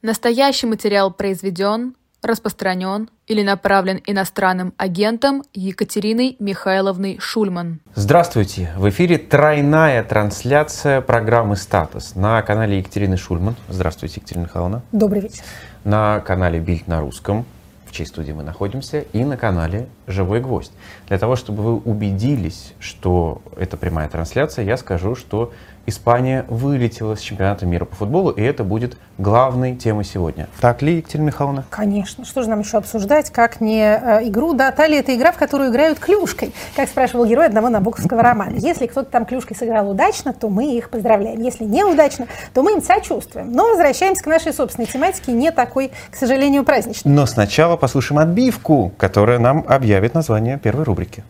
Настоящий материал произведен, распространен или направлен иностранным агентом Екатериной Михайловной Шульман. Здравствуйте! В эфире тройная трансляция программы «Статус» на канале Екатерины Шульман. Здравствуйте, Екатерина Михайловна. Добрый вечер. На канале «Бильд на русском», в чьей студии мы находимся, и на канале «Живой гвоздь». Для того, чтобы вы убедились, что это прямая трансляция, я скажу, что Испания вылетела с чемпионата мира по футболу, и это будет главной темой сегодня. Так ли, Екатерина Михайловна? Конечно. Что же нам еще обсуждать, как не э, игру? Да, Тали – это игра, в которую играют клюшкой, как спрашивал герой одного набоковского романа. Если кто-то там клюшкой сыграл удачно, то мы их поздравляем. Если неудачно, то мы им сочувствуем. Но возвращаемся к нашей собственной тематике, не такой, к сожалению, праздничной. Но сначала послушаем отбивку, которая нам объявит название первой рубрики.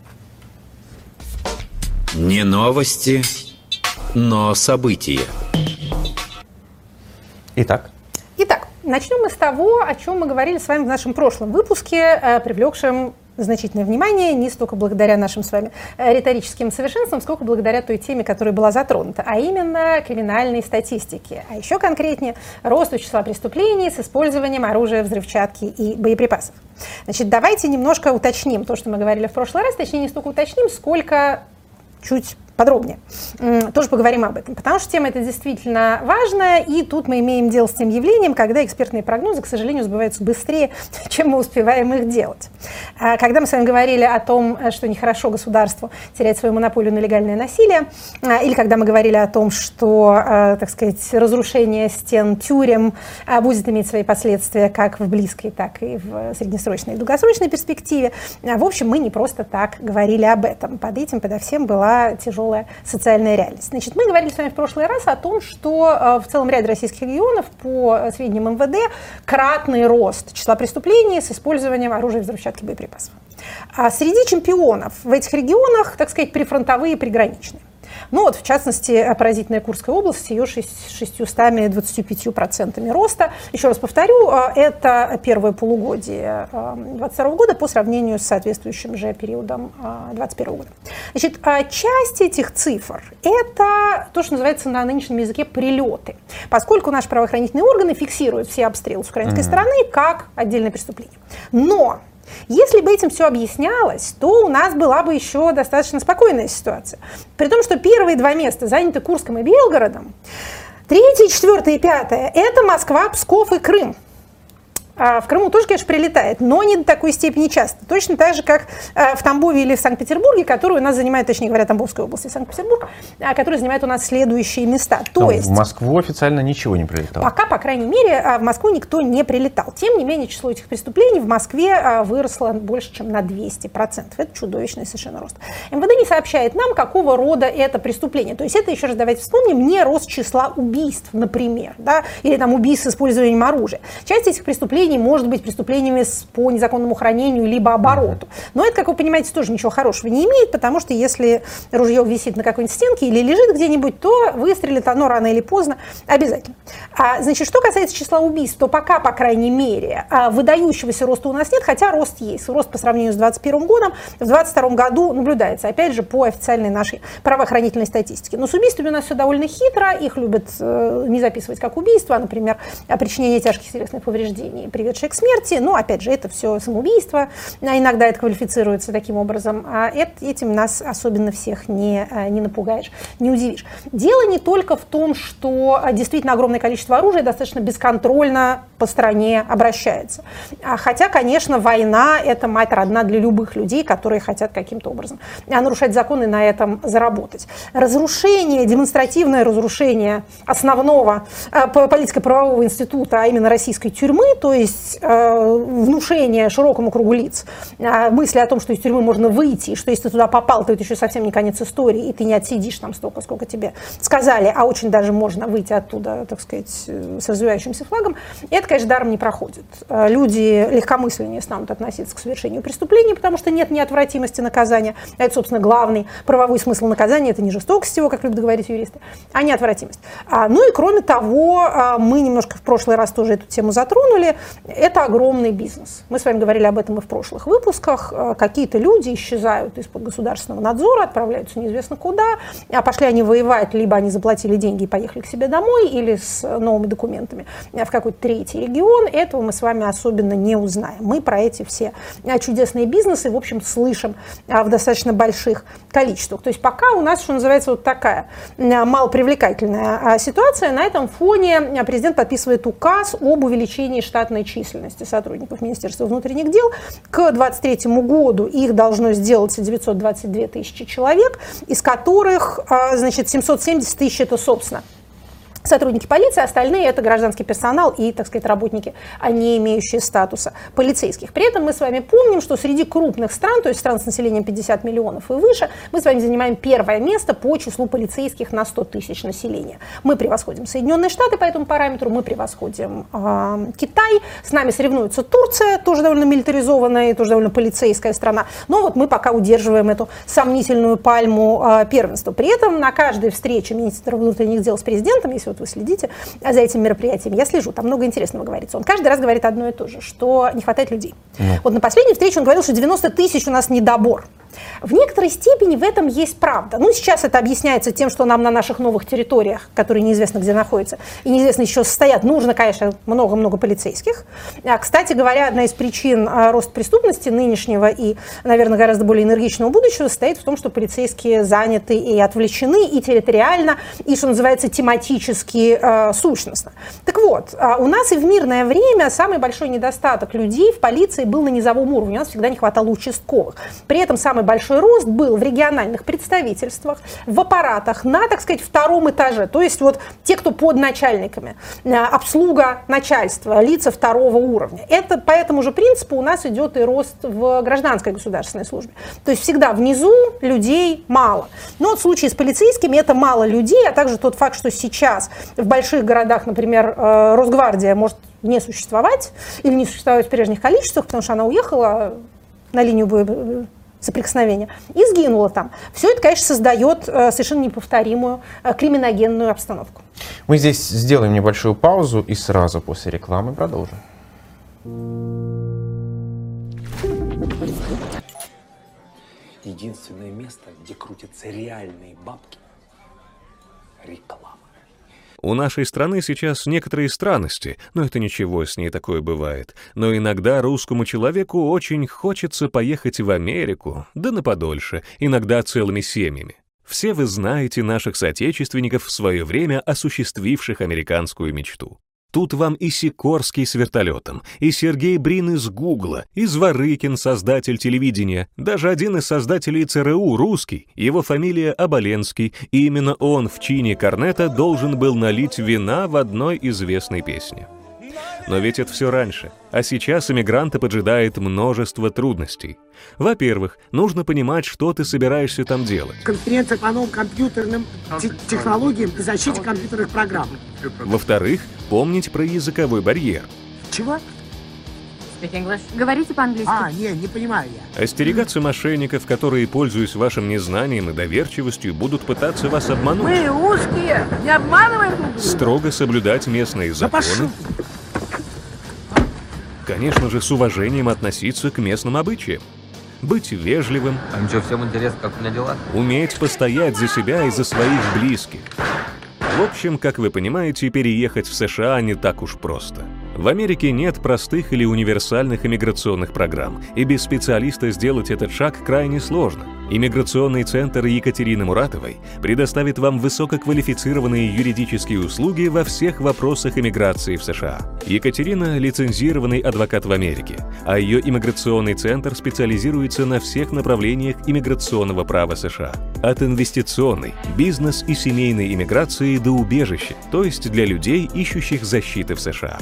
Не новости, но события. Итак, Итак, начнем мы с того, о чем мы говорили с вами в нашем прошлом выпуске, э, привлекшем значительное внимание не столько благодаря нашим с вами э, риторическим совершенствам, сколько благодаря той теме, которая была затронута, а именно криминальной статистике, а еще конкретнее росту числа преступлений с использованием оружия, взрывчатки и боеприпасов. Значит, давайте немножко уточним то, что мы говорили в прошлый раз, точнее не столько уточним, сколько чуть подробнее. Тоже поговорим об этом, потому что тема эта действительно важная, и тут мы имеем дело с тем явлением, когда экспертные прогнозы, к сожалению, сбываются быстрее, чем мы успеваем их делать. А когда мы с вами говорили о том, что нехорошо государству терять свою монополию на легальное насилие, а, или когда мы говорили о том, что, а, так сказать, разрушение стен тюрем будет иметь свои последствия как в близкой, так и в среднесрочной и долгосрочной перспективе, в общем, мы не просто так говорили об этом. Под этим, подо всем была тяжелая тяжелая социальная реальность. Значит, мы говорили с вами в прошлый раз о том, что э, в целом ряде российских регионов по сведениям МВД кратный рост числа преступлений с использованием оружия, взрывчатки, боеприпасов. А среди чемпионов в этих регионах, так сказать, прифронтовые, приграничные. Ну вот, в частности, поразительная Курская область с ее 625% роста. Еще раз повторю, э, это первое полугодие 2022 э, года по сравнению с соответствующим же периодом 2021 года. Значит, а часть этих цифр – это то, что называется на нынешнем языке прилеты, поскольку наши правоохранительные органы фиксируют все обстрелы с украинской mm-hmm. стороны как отдельное преступление. Но если бы этим все объяснялось, то у нас была бы еще достаточно спокойная ситуация. При том, что первые два места заняты Курском и Белгородом, третье, четвертое и пятое – это Москва, Псков и Крым. А в Крыму тоже, конечно, прилетает, но не до такой степени часто. Точно так же, как э, в Тамбове или в Санкт-Петербурге, которые у нас занимают, точнее говоря, Тамбовская область и Санкт-Петербург, а, которые занимают у нас следующие места. То но есть... В Москву официально ничего не прилетало. Пока, по крайней мере, а, в Москву никто не прилетал. Тем не менее, число этих преступлений в Москве а, выросло больше, чем на 200%. Это чудовищный совершенно рост. МВД не сообщает нам, какого рода это преступление. То есть это, еще раз давайте вспомним, не рост числа убийств, например, да, или там убийств с использованием оружия. Часть этих преступлений может быть преступлениями преступлениями по незаконному хранению либо обороту. Но это, как вы понимаете, тоже ничего хорошего не имеет, потому что если ружье висит на какой-нибудь стенке или лежит где-нибудь, то выстрелит оно рано или поздно обязательно. А, значит, что касается числа убийств, то пока, по крайней мере, а, выдающегося роста у нас нет, хотя рост есть. Рост по сравнению с 2021 годом в 2022 году наблюдается, опять же, по официальной нашей правоохранительной статистике. Но с убийствами у нас все довольно хитро, их любят э, не записывать как убийство, а, например, причинение тяжких телесных повреждений, приведших к смерти, но, опять же, это все самоубийство, а иногда это квалифицируется таким образом, а этим нас особенно всех не, а, не напугаешь, не удивишь. Дело не только в том, что а, действительно огромное количество оружия достаточно бесконтрольно по стране обращается. Хотя, конечно, война – это мать родна для любых людей, которые хотят каким-то образом нарушать законы и на этом заработать. Разрушение, демонстративное разрушение основного политико-правового института, а именно российской тюрьмы, то есть внушение широкому кругу лиц а, мысли о том, что из тюрьмы можно выйти, и что если ты туда попал, то это еще совсем не конец истории, и ты не отсидишь там столько, сколько тебе сказали, а очень даже можно выйти оттуда, так сказать, с развивающимся флагом, это, конечно, даром не проходит. А, люди легкомысленнее станут относиться к совершению преступления, потому что нет неотвратимости наказания. Это, собственно, главный правовой смысл наказания, это не жестокость его, как любят говорить юристы, а неотвратимость. А, ну и кроме того, мы немножко в прошлый раз тоже эту тему затронули, это огромный бизнес. Мы с вами говорили об этом и в прошлых выпусках. Э, какие-то люди исчезают из-под государственного надзора, отправляются неизвестно куда, а пошли они воевать, либо они заплатили деньги и поехали к себе домой, или с новыми документами в какой-то третий регион, этого мы с вами особенно не узнаем. Мы про эти все чудесные бизнесы, в общем, слышим в достаточно больших количествах. То есть пока у нас, что называется, вот такая малопривлекательная ситуация. На этом фоне президент подписывает указ об увеличении штатной численности сотрудников Министерства внутренних дел. К 2023 году их должно сделаться 922 тысячи человек, из которых, значит, 770 тысяч это, собственно, сотрудники полиции, остальные это гражданский персонал и, так сказать, работники, а не имеющие статуса полицейских. При этом мы с вами помним, что среди крупных стран, то есть стран с населением 50 миллионов и выше, мы с вами занимаем первое место по числу полицейских на 100 тысяч населения. Мы превосходим Соединенные Штаты по этому параметру, мы превосходим э, Китай, с нами соревнуется Турция, тоже довольно милитаризованная и тоже довольно полицейская страна. Но вот мы пока удерживаем эту сомнительную пальму э, первенства. При этом на каждой встрече министра внутренних дел с президентом, если вот вы следите за этим мероприятием, я слежу, там много интересного говорится. Он каждый раз говорит одно и то же, что не хватает людей. Mm. Вот на последней встрече он говорил, что 90 тысяч у нас недобор. В некоторой степени в этом есть правда. Ну, сейчас это объясняется тем, что нам на наших новых территориях, которые неизвестно где находятся, и неизвестно еще состоят, нужно, конечно, много-много полицейских. А, кстати говоря, одна из причин а, роста преступности нынешнего и, наверное, гораздо более энергичного будущего состоит в том, что полицейские заняты и отвлечены, и территориально, и, что называется, тематически э, сущностно. Так вот, э, у нас и в мирное время самый большой недостаток людей в полиции был на низовом уровне. У нас всегда не хватало участковых. При этом самый большой рост был в региональных представительствах, в аппаратах на, так сказать, втором этаже. То есть вот те, кто под начальниками, э, обслуга начальства, лица второго уровня. Это по этому же принципу у нас идет и рост в гражданской государственной службе. То есть всегда внизу людей мало. Но в случае с полицейскими это мало людей, а также тот факт, что сейчас в больших городах, например, э, Росгвардия может не существовать или не существовать в прежних количествах, потому что она уехала на линию боя соприкосновения, и сгинула там. Все это, конечно, создает э, совершенно неповторимую э, криминогенную обстановку. Мы здесь сделаем небольшую паузу и сразу после рекламы продолжим. Единственное место, где крутятся реальные бабки – реклама. У нашей страны сейчас некоторые странности, но это ничего, с ней такое бывает. Но иногда русскому человеку очень хочется поехать в Америку, да на подольше, иногда целыми семьями. Все вы знаете наших соотечественников в свое время осуществивших американскую мечту. Тут вам и Сикорский с вертолетом, и Сергей Брин из Гугла, и Зворыкин, создатель телевидения, даже один из создателей ЦРУ, русский, его фамилия Оболенский, и именно он в чине корнета должен был налить вина в одной известной песне. Но ведь это все раньше. А сейчас иммигранта поджидает множество трудностей. Во-первых, нужно понимать, что ты собираешься там делать. Конференция по новым компьютерным технологиям и защите компьютерных программ. Во-вторых, помнить про языковой барьер. Чего? Говорите по-английски. А, не, не понимаю я. Остерегаться мошенников, которые, пользуясь вашим незнанием и доверчивостью, будут пытаться вас обмануть. Мы узкие, не обманываем друг друга. Строго соблюдать местные законы. Конечно же, с уважением относиться к местным обычаям. Быть вежливым. А ничего, всем интересно, как у меня дела? Уметь постоять за себя и за своих близких. В общем, как вы понимаете, переехать в США не так уж просто. В Америке нет простых или универсальных иммиграционных программ, и без специалиста сделать этот шаг крайне сложно. Иммиграционный центр Екатерины Муратовой предоставит вам высококвалифицированные юридические услуги во всех вопросах иммиграции в США. Екатерина – лицензированный адвокат в Америке, а ее иммиграционный центр специализируется на всех направлениях иммиграционного права США. От инвестиционной, бизнес и семейной иммиграции до убежища, то есть для людей, ищущих защиты в США.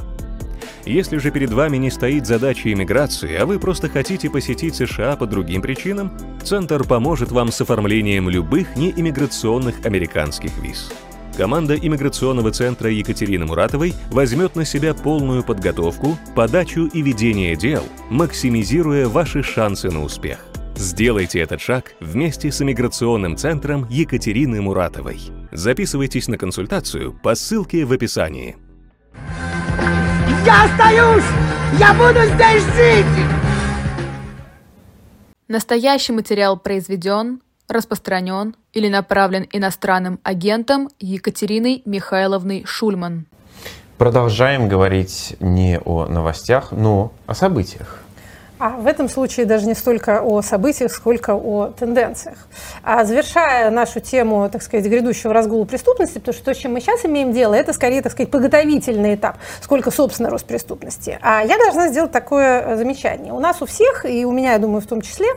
Если же перед вами не стоит задача иммиграции, а вы просто хотите посетить США по другим причинам, Центр поможет вам с оформлением любых неиммиграционных американских виз. Команда иммиграционного центра Екатерины Муратовой возьмет на себя полную подготовку, подачу и ведение дел, максимизируя ваши шансы на успех. Сделайте этот шаг вместе с иммиграционным центром Екатерины Муратовой. Записывайтесь на консультацию по ссылке в описании. Я остаюсь! Я буду здесь жить! Настоящий материал произведен, распространен или направлен иностранным агентом Екатериной Михайловной Шульман. продолжаем говорить не о новостях, но о событиях. А в этом случае даже не столько о событиях, сколько о тенденциях. А завершая нашу тему, так сказать, грядущего разгула преступности, потому что то, с чем мы сейчас имеем дело, это скорее, так сказать, подготовительный этап, сколько, собственно, рост преступности. А я должна сделать такое э, замечание. У нас у всех, и у меня, я думаю, в том числе,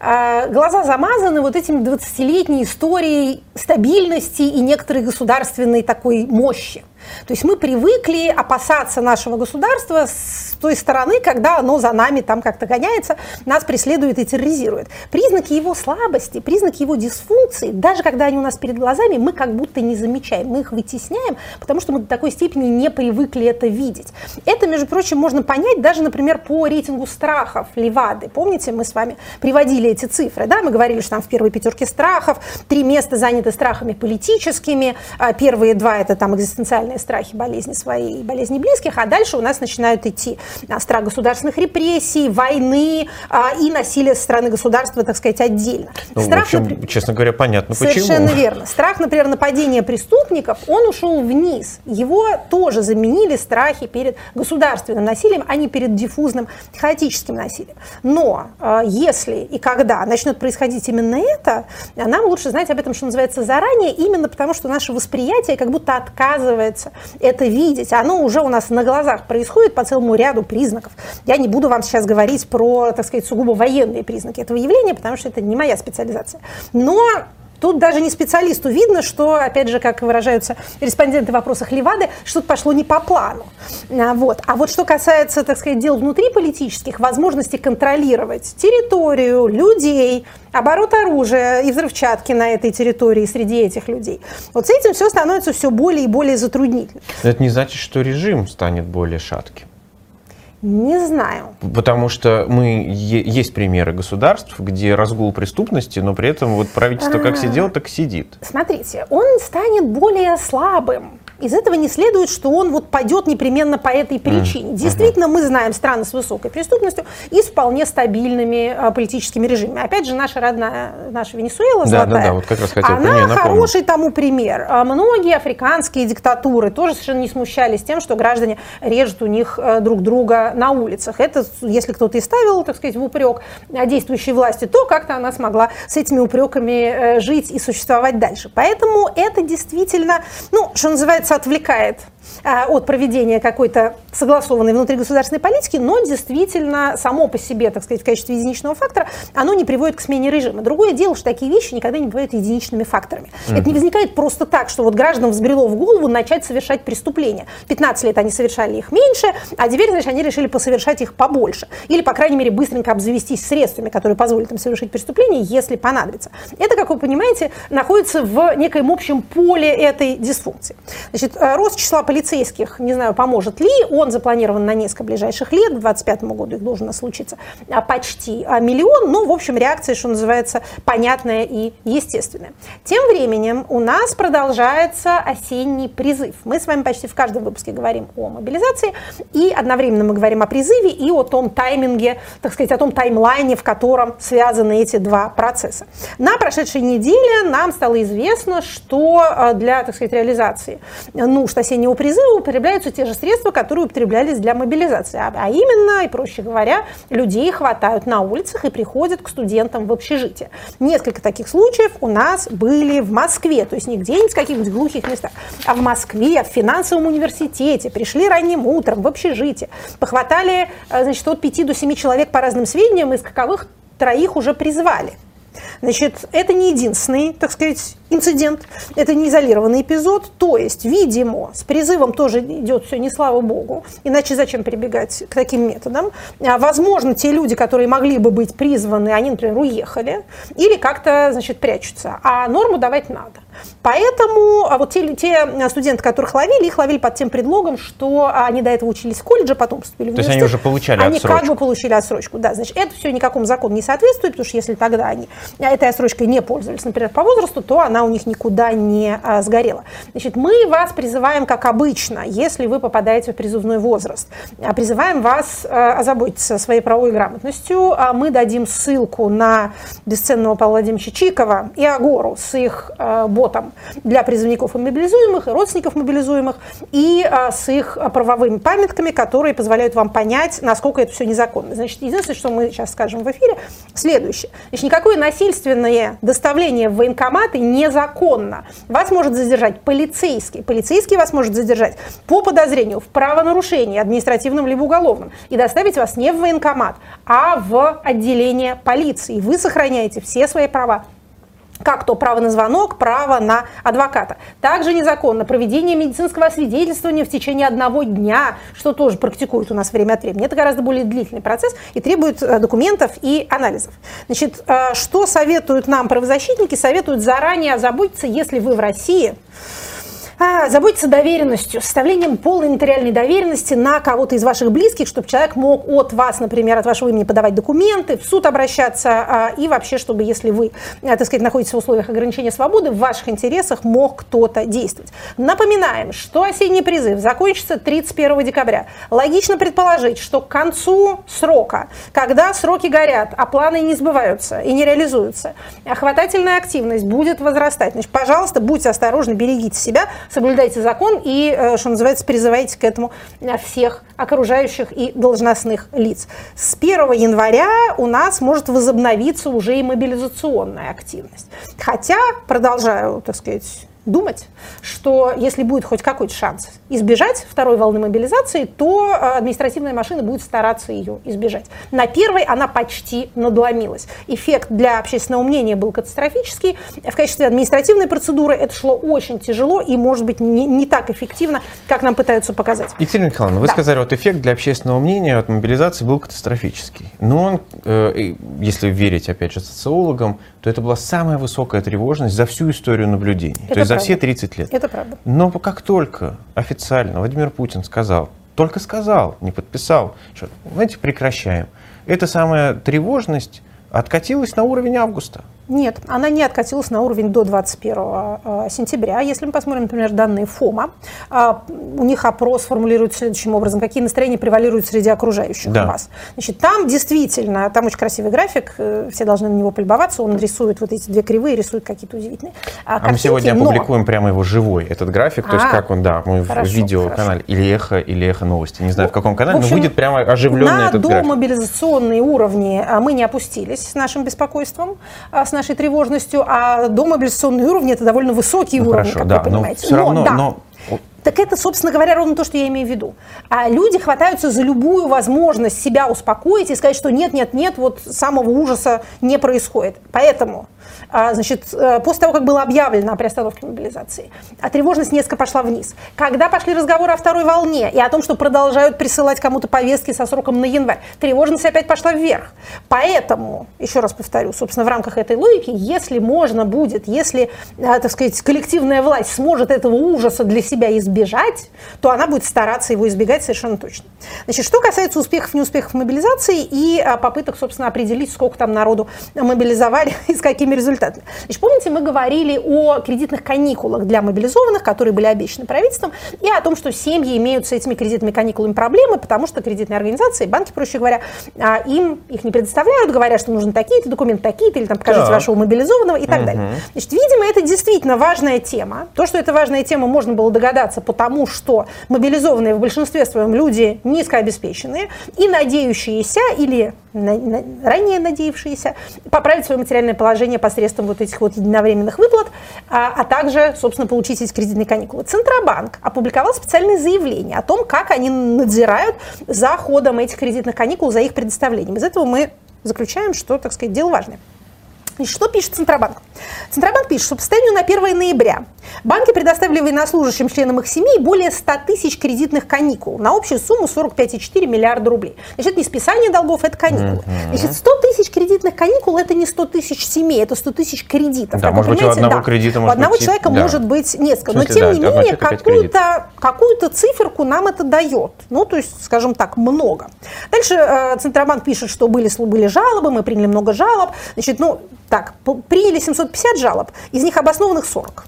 э, глаза замазаны вот этими 20-летней историей стабильности и некоторой государственной такой мощи. То есть мы привыкли опасаться нашего государства с той стороны, когда оно за нами там как-то гоняется, нас преследует и терроризирует. Признаки его слабости, признаки его дисфункции, даже когда они у нас перед глазами, мы как будто не замечаем, мы их вытесняем, потому что мы до такой степени не привыкли это видеть. Это, между прочим, можно понять даже, например, по рейтингу страхов Левады. Помните, мы с вами приводили эти цифры, да, мы говорили, что там в первой пятерке страхов три места заняты страхами политическими, а первые два это там экзистенциальные страхи болезни своей и болезни близких, а дальше у нас начинают идти а, страх государственных репрессий, войны а, и насилие со стороны государства, так сказать, отдельно. Ну, страх, в общем, например, честно говоря, понятно Совершенно почему. верно. Страх, например, нападения преступников, он ушел вниз. Его тоже заменили страхи перед государственным насилием, а не перед диффузным хаотическим насилием. Но э, если и когда начнет происходить именно это, нам лучше знать об этом, что называется, заранее, именно потому что наше восприятие как будто отказывается научиться это видеть. Оно уже у нас на глазах происходит по целому ряду признаков. Я не буду вам сейчас говорить про, так сказать, сугубо военные признаки этого явления, потому что это не моя специализация. Но Тут даже не специалисту видно, что, опять же, как выражаются респонденты в вопросах Левады, что-то пошло не по плану. А, вот. а вот что касается, так сказать, дел внутри политических, возможности контролировать территорию, людей, оборот оружия и взрывчатки на этой территории среди этих людей, вот с этим все становится все более и более затруднительно. Это не значит, что режим станет более шатким. Не знаю. Потому что мы есть примеры государств, где разгул преступности, но при этом вот правительство как сидело, так сидит. Смотрите, он станет более слабым из этого не следует, что он вот пойдет непременно по этой причине. Mm. Действительно, мы знаем страны с высокой преступностью и с вполне стабильными а, политическими режимами. Опять же, наша родная, наша Венесуэла да, золотая, да, да, вот как раз хотел она хороший тому пример. А многие африканские диктатуры тоже совершенно не смущались тем, что граждане режут у них а, друг друга на улицах. Это, если кто-то и ставил, так сказать, в упрек действующей власти, то как-то она смогла с этими упреками э, жить и существовать дальше. Поэтому это действительно, ну, что называется, называется, отвлекает от проведения какой-то согласованной внутригосударственной политики, но действительно само по себе, так сказать, в качестве единичного фактора, оно не приводит к смене режима. Другое дело, что такие вещи никогда не бывают единичными факторами. Mm-hmm. Это не возникает просто так, что вот гражданам взбрело в голову начать совершать преступления. 15 лет они совершали их меньше, а теперь, значит, они решили посовершать их побольше. Или, по крайней мере, быстренько обзавестись средствами, которые позволят им совершить преступление, если понадобится. Это, как вы понимаете, находится в некоем общем поле этой дисфункции. Значит, э, рост числа полицейских, не знаю, поможет ли, он запланирован на несколько ближайших лет, к 2025 году их должно случиться а, почти а, миллион, но, в общем, реакция, что называется, понятная и естественная. Тем временем у нас продолжается осенний призыв. Мы с вами почти в каждом выпуске говорим о мобилизации, и одновременно мы говорим о призыве и о том тайминге, так сказать, о том таймлайне, в котором связаны эти два процесса. На прошедшей неделе нам стало известно, что а, для, так сказать, реализации нужд осеннего призыва употребляются те же средства, которые употреблялись для мобилизации. А, а именно, и проще говоря, людей хватают на улицах и приходят к студентам в общежитие. Несколько таких случаев у нас были в Москве, то есть не где-нибудь в каких-нибудь глухих местах, а в Москве, в финансовом университете, пришли ранним утром в общежитие, похватали э, значит, от 5 до 7 человек по разным сведениям, из каковых троих уже призвали. Значит, это не единственный, так сказать, инцидент, это не изолированный эпизод, то есть, видимо, с призывом тоже идет все не слава богу, иначе зачем прибегать к таким методам. А, возможно, те люди, которые могли бы быть призваны, они, например, уехали или как-то, значит, прячутся, а норму давать надо. Поэтому а вот те, те студенты, которых ловили, их ловили под тем предлогом, что они до этого учились в колледже, потом поступили в университет. То есть они уже получали они отсрочку. Они как бы получили отсрочку, да. Значит, это все никакому закону не соответствует, потому что если тогда они этой отсрочкой не пользовались, например, по возрасту, то она у них никуда не а, сгорела. Значит, мы вас призываем, как обычно, если вы попадаете в призывной возраст, а, призываем вас а, озаботиться своей правовой грамотностью. А мы дадим ссылку на бесценного Павла Владимировича Чикова и Агору с их а, ботом для призывников и мобилизуемых, и родственников мобилизуемых, и а, с их правовыми памятками, которые позволяют вам понять, насколько это все незаконно. Значит, единственное, что мы сейчас скажем в эфире, следующее. Значит, никакое насильственное доставление в военкоматы незаконно. Вас может задержать полицейский. Полицейский вас может задержать по подозрению в правонарушении административном либо уголовном и доставить вас не в военкомат, а в отделение полиции. Вы сохраняете все свои права как то право на звонок, право на адвоката. Также незаконно проведение медицинского освидетельствования в течение одного дня, что тоже практикуют у нас время от времени. Это гораздо более длительный процесс и требует э, документов и анализов. Значит, э, что советуют нам правозащитники? Советуют заранее озаботиться, если вы в России заботиться доверенностью, составлением полной нотариальной доверенности на кого-то из ваших близких, чтобы человек мог от вас, например, от вашего имени подавать документы, в суд обращаться, а, и вообще, чтобы, если вы, а, так сказать, находитесь в условиях ограничения свободы, в ваших интересах мог кто-то действовать. Напоминаем, что осенний призыв закончится 31 декабря. Логично предположить, что к концу срока, когда сроки горят, а планы не сбываются и не реализуются, хватательная активность будет возрастать. Значит, пожалуйста, будьте осторожны, берегите себя, соблюдайте закон и, э, что называется, призывайте к этому всех окружающих и должностных лиц. С 1 января у нас может возобновиться уже и мобилизационная активность. Хотя, продолжаю, так сказать, думать, что если будет хоть какой-то шанс избежать второй волны мобилизации, то э, административная машина будет стараться ее избежать. На первой она почти надломилась. Эффект для общественного мнения был катастрофический. В качестве административной процедуры это шло очень тяжело и, может быть, не, не так эффективно, как нам пытаются показать. Екатерина Михайловна, вы Да. сказали, вот эффект для общественного мнения от мобилизации был катастрофический. Но он, э, если верить, опять же, социологам, то это была самая высокая тревожность за всю историю наблюдений. Это то есть правда. все 30 лет. Это правда. Но как только официально Владимир Путин сказал, только сказал, не подписал, что, знаете, прекращаем, эта самая тревожность откатилась на уровень августа. Нет, она не откатилась на уровень до 21 э, сентября. Если мы посмотрим, например, данные ФОМа, э, у них опрос формулирует следующим образом, какие настроения превалируют среди окружающих Да. вас. Значит, там действительно, там очень красивый график, э, все должны на него полюбоваться, он рисует вот эти две кривые, рисует какие-то удивительные А мы картинки, сегодня но- опубликуем прямо его живой, этот график, то есть А, как он, да, мы хорошо, в видеоканале, или эхо, или эхо новости, не знаю в каком канале, В общем, но выйдет прямо оживленный на этот график. домобилизационные уровни а, мы не опустились с нашим беспокойством, а, с нашей тревожностью, а домобилизационные уровни это довольно высокие Ну, уровни, хорошо, как да, вы но понимаете. все равно, да. но Так это, собственно говоря, ровно то, что я имею в виду. А люди хватаются за любую возможность себя успокоить и сказать, что нет, нет, нет, вот самого ужаса не происходит. Поэтому, значит, э, после того, как было объявлено о приостановке мобилизации, а тревожность несколько пошла вниз. Когда пошли разговоры о второй волне и о том, что продолжают присылать кому-то повестки со сроком на январь, тревожность опять пошла вверх. Поэтому, еще раз повторю, собственно, в рамках этой логики, если можно будет, если, а, так сказать, коллективная власть сможет этого ужаса для себя избежать, то она будет стараться его избегать совершенно точно. Значит, что касается успехов и неуспехов мобилизации и а, попыток, собственно, определить, сколько там народу мобилизовали и с какими результатами. Значит, помните, мы говорили о кредитных каникулах для мобилизованных, которые были обещаны правительством, и о том, что семьи имеют с этими кредитными каникулами проблемы, потому что кредитные организации, банки, проще говоря, а, им их не предоставляют, говорят, что нужны такие-то документы, такие-то, или там покажите Так. вашего мобилизованного и так далее. Значит, видимо, это действительно важная тема. То, что это важная тема, можно было догадаться, потому что мобилизованные в большинстве своем люди низкообеспеченные и надеющиеся или ранее надеявшиеся поправить свое материальное положение посредством вот этих вот единовременных выплат, а, а также, собственно, получить эти кредитные каникулы. Центробанк опубликовал специальное заявление о том, как они надзирают за ходом этих кредитных каникул, за их предоставлением. Из этого мы заключаем, что, так сказать, дело важное. Значит, что пишет Центробанк? Центробанк пишет, что по состоянию на 1 ноября банки предоставили военнослужащим членам их семей более 100 тысяч кредитных каникул на общую сумму 45,4 миллиарда рублей. Значит, это не списание долгов, это каникулы. Значит, 100 тысяч кредитных каникул – это не 100 тысяч семей, это 100 тысяч кредитов. Да, может быть, у понимаете, одного да. кредита У может одного быть человека да. может быть несколько. В Но, смысле, тем да, не менее, какую-то какую-то циферку нам это дает. Ну, то есть, скажем так, много. Дальше э, Центробанк пишет, что были, были жалобы, мы приняли много жалоб. Значит, ну, Так, приняли 750 жалоб, из них обоснованных 40.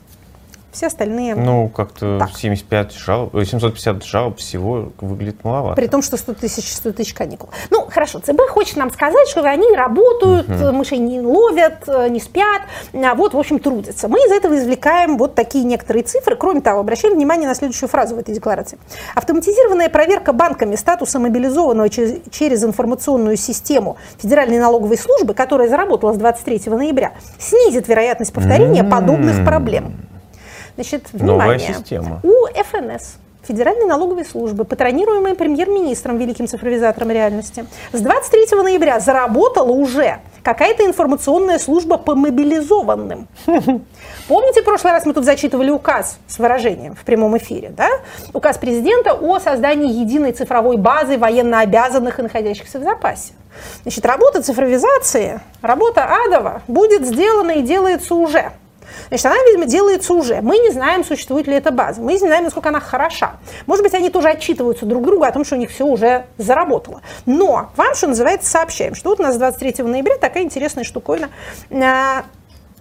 Все остальные... Ну, как-то Так. 75 жалоб, ой, 750 жалоб всего выглядит маловато. При том, что 100 тысяч, 100 тысяч каникул. Ну, хорошо, ЦБ хочет нам сказать, что они работают, э, мышей не ловят, э, не спят, а вот, в общем, трудятся. Мы из этого извлекаем вот такие некоторые цифры. Кроме того, обращаем внимание на следующую фразу в этой декларации. Автоматизированная проверка банками статуса мобилизованного через, через информационную систему Федеральной налоговой службы, которая заработала с 23 ноября, снизит вероятность повторения М. подобных проблем. Значит, Новая внимание. система. У ФНС Федеральной налоговой службы, патронируемой премьер-министром, великим цифровизатором реальности, с 23 ноября заработала уже какая-то информационная служба по мобилизованным. Помните, в прошлый раз мы тут зачитывали указ с выражением в прямом эфире, да? Указ президента о создании единой цифровой базы военнообязанных и находящихся в запасе. Значит, работа цифровизации, работа адова будет сделана и делается уже. Значит, она, видимо, делается уже. Мы не знаем, существует ли эта база. Мы не знаем, насколько она хороша. Может быть, они тоже отчитываются друг другу о том, что у них все уже заработало. Но вам, что называется, сообщаем, что вот у нас 23 ноября такая интересная штуковина э,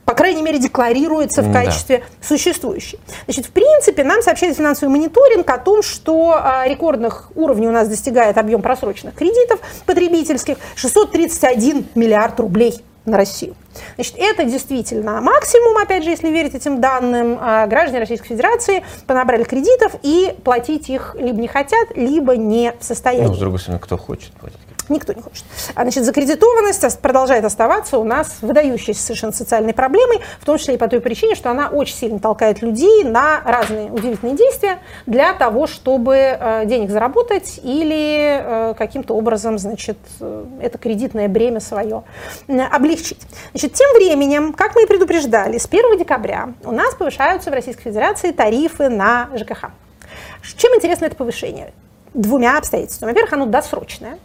по крайней мере, декларируется в Да. качестве существующей. Значит, в принципе, нам сообщает финансовый мониторинг о том, что а, рекордных уровней у нас достигает объем просроченных кредитов потребительских 631 миллиард рублей на Россию. Значит, это действительно максимум, опять же, если верить этим данным. А, Граждане Российской Федерации понабрали кредитов и платить их либо не хотят, либо не в состоянии. Ну, с другой стороны, кто хочет платить? Никто не хочет. А, значит, закредитованность ос- продолжает оставаться у нас выдающейся совершенно социальной проблемой, в том числе и по той причине, что она очень сильно толкает людей на разные удивительные действия для того, чтобы э, денег заработать или э, каким-то образом, значит, э, это кредитное бремя свое облегчить. Значит, тем временем, как мы и предупреждали, с 1 декабря у нас повышаются в Российской Федерации тарифы на ЖКХ. Чем интересно это повышение? Двумя обстоятельствами. Во-первых, оно досрочное,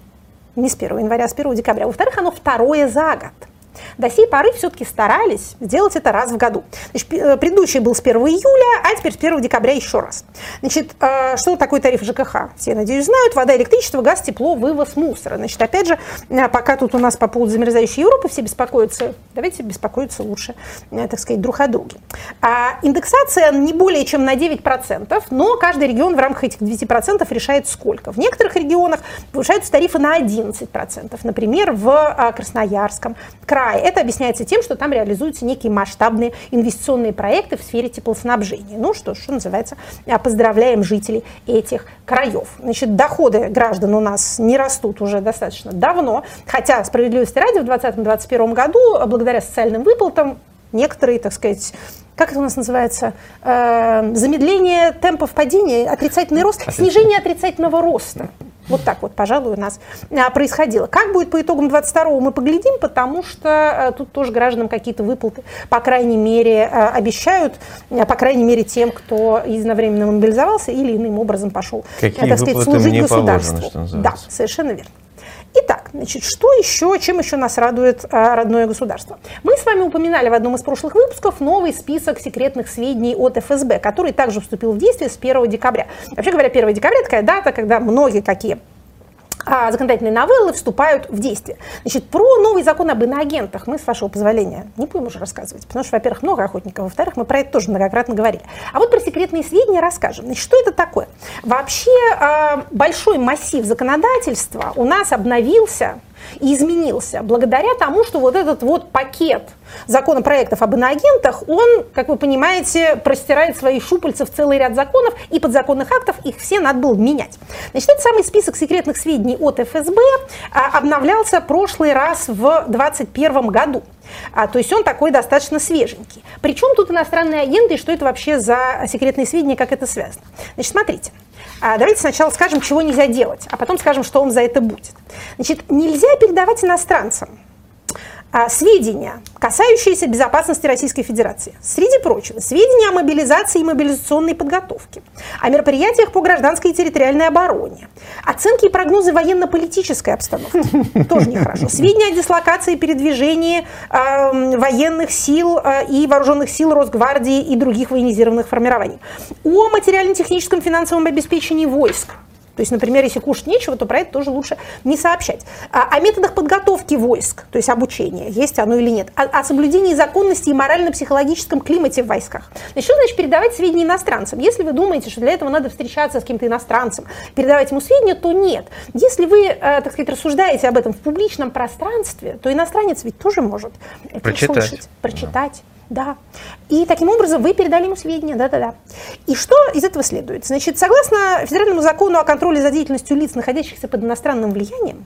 не с 1 января, а с 1 декабря. Во-вторых, оно второе за год. До сей поры все-таки старались сделать это раз в году. Значит, э, предыдущий был с 1 июля, а теперь с 1 декабря еще раз. Значит, э, что такое тариф ЖКХ? Все, надеюсь, знают. Вода, электричество, газ, тепло, вывоз мусора. Значит, опять же, э, пока тут у нас по поводу замерзающей Европы все беспокоятся, давайте беспокоиться лучше, так сказать, друг о друге. А индексация не более чем на 9%, но каждый регион в рамках этих 9% решает сколько. В некоторых регионах повышаются тарифы на 11%, например, в Красноярском крае. Это объясняется тем, что там реализуются некие масштабные инвестиционные проекты в сфере теплоснабжения. Ну что, что называется, а, поздравляем жителей этих краев. Значит, доходы граждан у нас не растут уже достаточно давно, хотя справедливости ради в 2020-2021 году, а, благодаря социальным выплатам, некоторые, так сказать, как это у нас называется, э, замедление темпов падения, отрицательный рост, снижение отрицательного роста. Вот так вот, пожалуй, у нас а, происходило. Как будет по итогам 22-го, мы поглядим, потому что а, тут тоже гражданам какие-то выплаты, по крайней мере, а, обещают, а, по крайней мере, тем, кто единовременно мобилизовался или иным образом пошел, Какие так сказать, выплаты служить положено, государству. что да, совершенно верно. Итак, значит, что еще, чем еще нас радует а, родное государство? Мы с вами упоминали в одном из прошлых выпусков новый список секретных сведений от ФСБ, который также вступил в действие с 1 декабря. Вообще говоря, 1 декабря такая дата, когда многие какие законодательные новеллы вступают в действие. Значит, про новый закон об иноагентах мы, с вашего позволения, не будем уже рассказывать, потому что, во-первых, много охотников, во-вторых, мы про это тоже многократно говорили. А вот про секретные сведения расскажем. Значит, что это такое? Вообще а, большой массив законодательства у нас обновился и изменился благодаря тому, что вот этот вот пакет законопроектов об иноагентах, он, как вы понимаете, простирает свои щупальца в целый ряд законов и подзаконных актов, их все надо было менять. Значит, этот самый список секретных сведений от ФСБ а, обновлялся прошлый раз в 2021 году. А, то есть он такой достаточно свеженький. Причем тут иностранные агенты и что это вообще за секретные сведения, как это связано. Значит, смотрите. А, Давайте сначала скажем, чего нельзя делать, а потом скажем, что вам за это будет. Значит, нельзя передавать иностранцам сведения, касающиеся безопасности Российской Федерации. Среди прочего, сведения о мобилизации и мобилизационной подготовке, о мероприятиях по гражданской и территориальной обороне, оценки и прогнозы военно-политической обстановки, тоже нехорошо, сведения о дислокации и передвижении э, военных сил э, и вооруженных сил Росгвардии и других военизированных формирований, о материально-техническом финансовом обеспечении войск, То есть, например, если кушать нечего, то про это тоже лучше не сообщать. А, о методах подготовки войск, то есть обучения, есть оно или нет. О, о соблюдении законности и морально-психологическом климате в войсках. Значит, что значит передавать сведения иностранцам? Если вы думаете, что для этого надо встречаться с каким-то иностранцем, передавать ему сведения, то нет. Если вы, э, так сказать, рассуждаете об этом в публичном пространстве, то иностранец ведь тоже может это Прочитать. услышать, прочитать. Да. И таким образом вы передали ему сведения, да-да-да. И что из этого следует? Значит, согласно федеральному закону о контроле за деятельностью лиц, находящихся под иностранным влиянием,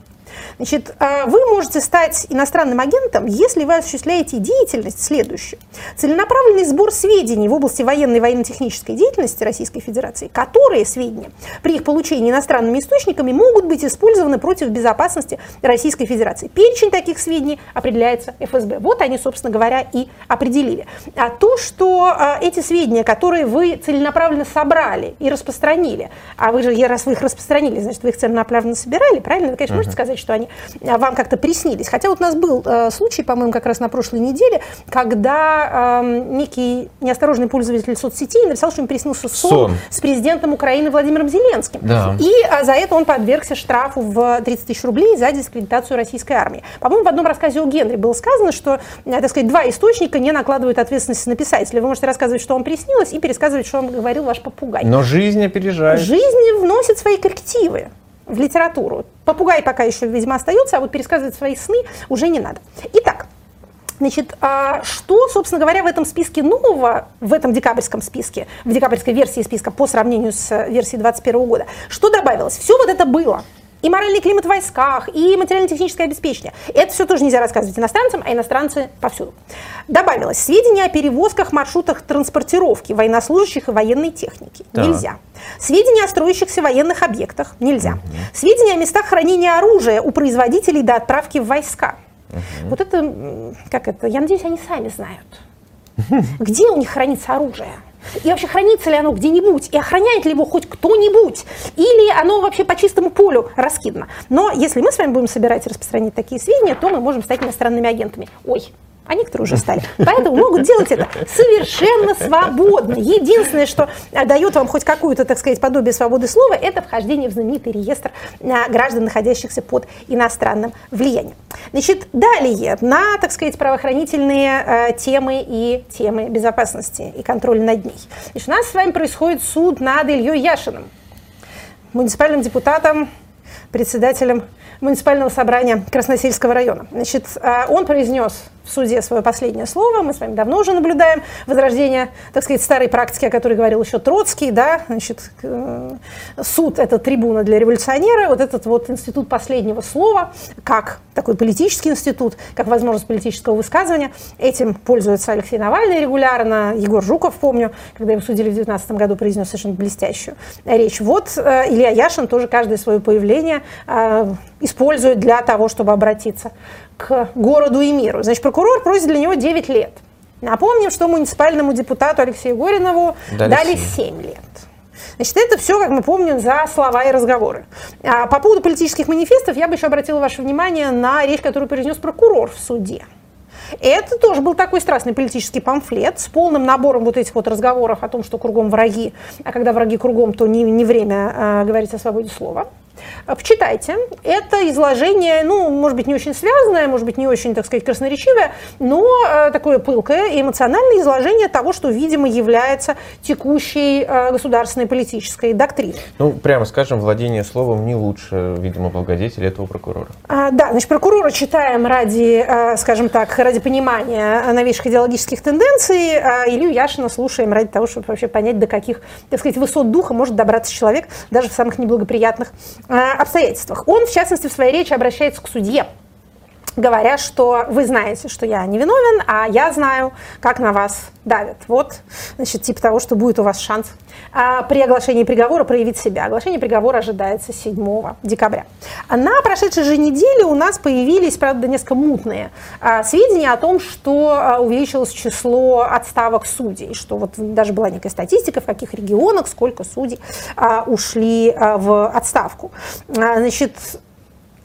Значит, а, вы можете стать иностранным агентом, если вы осуществляете деятельность следующую. Целенаправленный сбор сведений в области военной и военно-технической деятельности Российской Федерации, которые сведения при их получении иностранными источниками могут быть использованы против безопасности Российской Федерации. Перечень таких сведений определяется ФСБ. Вот они, собственно говоря, и определили. А то, что а, эти сведения, которые вы целенаправленно собрали и распространили, а вы же, раз вы их распространили, значит, вы их целенаправленно собирали, правильно? Вы, конечно, можете сказать, что они а, вам как-то приснились. Хотя вот у нас был э, случай, по-моему, как раз на прошлой неделе, когда э, некий неосторожный пользователь соцсетей написал, что ему приснился сон, Сон. с президентом Украины Владимиром Зеленским. Да. И а, за это он подвергся штрафу в 30 тысяч рублей за дискредитацию российской армии. По-моему, в одном рассказе у Генри было сказано, что, э, так сказать, два источника не накладывают ответственность на писателя. Вы можете рассказывать, что вам приснилось, и пересказывать, что вам говорил ваш попугай. Но жизнь опережает. Жизнь вносит свои коррективы в литературу. Попугай пока еще, видимо, остается, а вот пересказывать свои сны уже не надо. Итак, Значит, а что, собственно говоря, в этом списке нового, в этом декабрьском списке, в декабрьской версии списка по сравнению с версией 2021 года, что добавилось? Все вот это было. И моральный климат в войсках, и материально-техническое обеспечение. Это все тоже нельзя рассказывать иностранцам, а иностранцы повсюду. Добавилось сведения о перевозках, маршрутах транспортировки военнослужащих и военной техники. Так. Нельзя. Сведения о строящихся военных объектах. Нельзя. Сведения о местах хранения оружия у производителей до отправки в войска. Вот это, как это, я надеюсь, они сами знают. Где у них хранится оружие? И вообще хранится ли оно где-нибудь? И охраняет ли его хоть кто-нибудь? Или оно вообще по чистому полю раскидано? Но если мы с вами будем собирать и распространять такие сведения, то мы можем стать иностранными агентами. Ой, а некоторые уже стали. Поэтому могут делать это совершенно свободно. Единственное, что дает вам хоть какую-то, так сказать, подобие свободы слова, это вхождение в знаменитый реестр а, граждан, находящихся под иностранным влиянием. Значит, далее на, так сказать, правоохранительные а, темы и темы безопасности и контроля над ней. Значит, у нас с вами происходит суд над Ильей Яшиным, муниципальным депутатом, председателем муниципального собрания Красносельского района. Значит, а, он произнес в суде свое последнее слово. Мы с вами давно уже наблюдаем возрождение, так сказать, старой практики, о которой говорил еще Троцкий. Да? Значит, э, суд – это трибуна для революционера. Вот этот вот институт последнего слова, как такой политический институт, как возможность политического высказывания. Этим пользуется Алексей Навальный регулярно. Егор Жуков, помню, когда его судили в 2019 году, произнес совершенно блестящую речь. Вот э, Илья Яшин тоже каждое свое появление э, использует для того, чтобы обратиться к городу и миру. Значит, прокурор просит для него 9 лет. Напомним, что муниципальному депутату Алексею Горинову Дали дали, семь. 7 лет. Значит, это все, как мы помним, за слова и разговоры. А по поводу политических манифестов я бы еще обратила ваше внимание на речь, которую произнес прокурор в суде. Это тоже был такой страстный политический памфлет с полным набором вот этих вот разговоров о том, что кругом враги, а когда враги кругом, то не, не время а, говорить о свободе слова. А, Почитайте. Это изложение, ну, может быть, не очень связанное, может быть, не очень, так сказать, красноречивое, но э, такое пылкое и эмоциональное изложение того, что, видимо, является текущей э, государственной политической доктриной. Ну, прямо скажем, владение словом не лучше, видимо, благодетеля этого прокурора. А, Да, значит, прокурора читаем ради, скажем так, ради понимания новейших идеологических тенденций, а Илью Яшина слушаем ради того, чтобы вообще понять, до каких, так сказать, высот духа может добраться человек даже в самых неблагоприятных обстоятельствах. Он, в частности, в своей речи обращается к судье, говоря, что вы знаете, что я не виновен, а я знаю, как на вас давят. Вот, значит, типа того, что будет у вас шанс а, при оглашении приговора проявить себя. Оглашение приговора ожидается 7 декабря. На прошедшей же неделе у нас появились, правда, несколько мутные а, сведения о том, что а, увеличилось число отставок судей, что вот даже была некая статистика, в каких регионах сколько судей а, ушли а, в отставку. А, значит,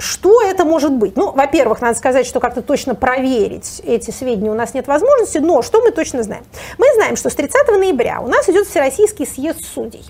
что это может быть? Ну, во-первых, надо сказать, что как-то точно проверить эти сведения у нас нет возможности, но что мы точно знаем? Мы знаем, что с 30 ноября у нас идет Всероссийский съезд судей.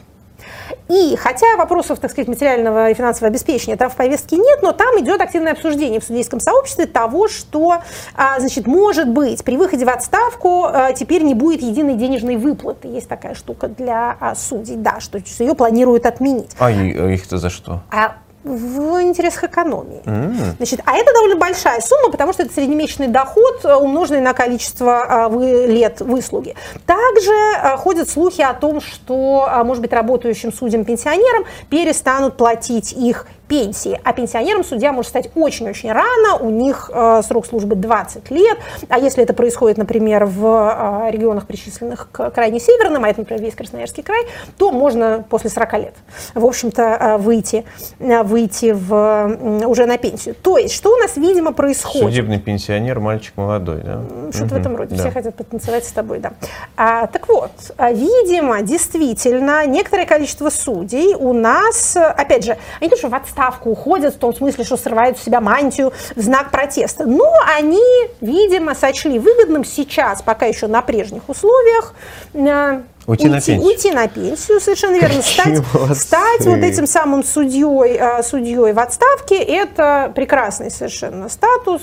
И хотя вопросов, так сказать, материального и финансового обеспечения там в повестке нет, но там идет активное обсуждение в судейском сообществе того, что, а, значит, может быть, при выходе в отставку а, теперь не будет единой денежной выплаты. Есть такая штука для а, судей, да, что ее планируют отменить. А их-то за что? А в интересах экономии. Mm. Значит, а это довольно большая сумма, потому что это среднемесячный доход, э, умноженный на количество э, лет выслуги. Также э, ходят слухи о том, что, может быть, работающим судьям-пенсионерам перестанут платить их пенсии. А пенсионером судья может стать очень-очень рано, у них э, срок службы 20 лет, а если это происходит, например, в э, регионах, причисленных к крайне северным, а это, например, весь Красноярский край, то можно после 40 лет, в общем-то, э, выйти, выйти в, уже на пенсию. То есть, что у нас, видимо, происходит? Судебный пенсионер, мальчик молодой, да? Что-то угу, в этом роде. Да. Все хотят потанцевать с тобой, да. А, так вот, видимо, действительно, некоторое количество судей у нас, опять же, они тоже в отставке отставку, уходят в том смысле, что срывают с себя мантию в знак протеста. Но они, видимо, сочли выгодным сейчас, пока еще на прежних условиях, э, Уйти, уйти, на пенсию. уйти на пенсию, совершенно верно. Стать, стать вот этим самым судьей, э, судьей в отставке, это прекрасный совершенно статус.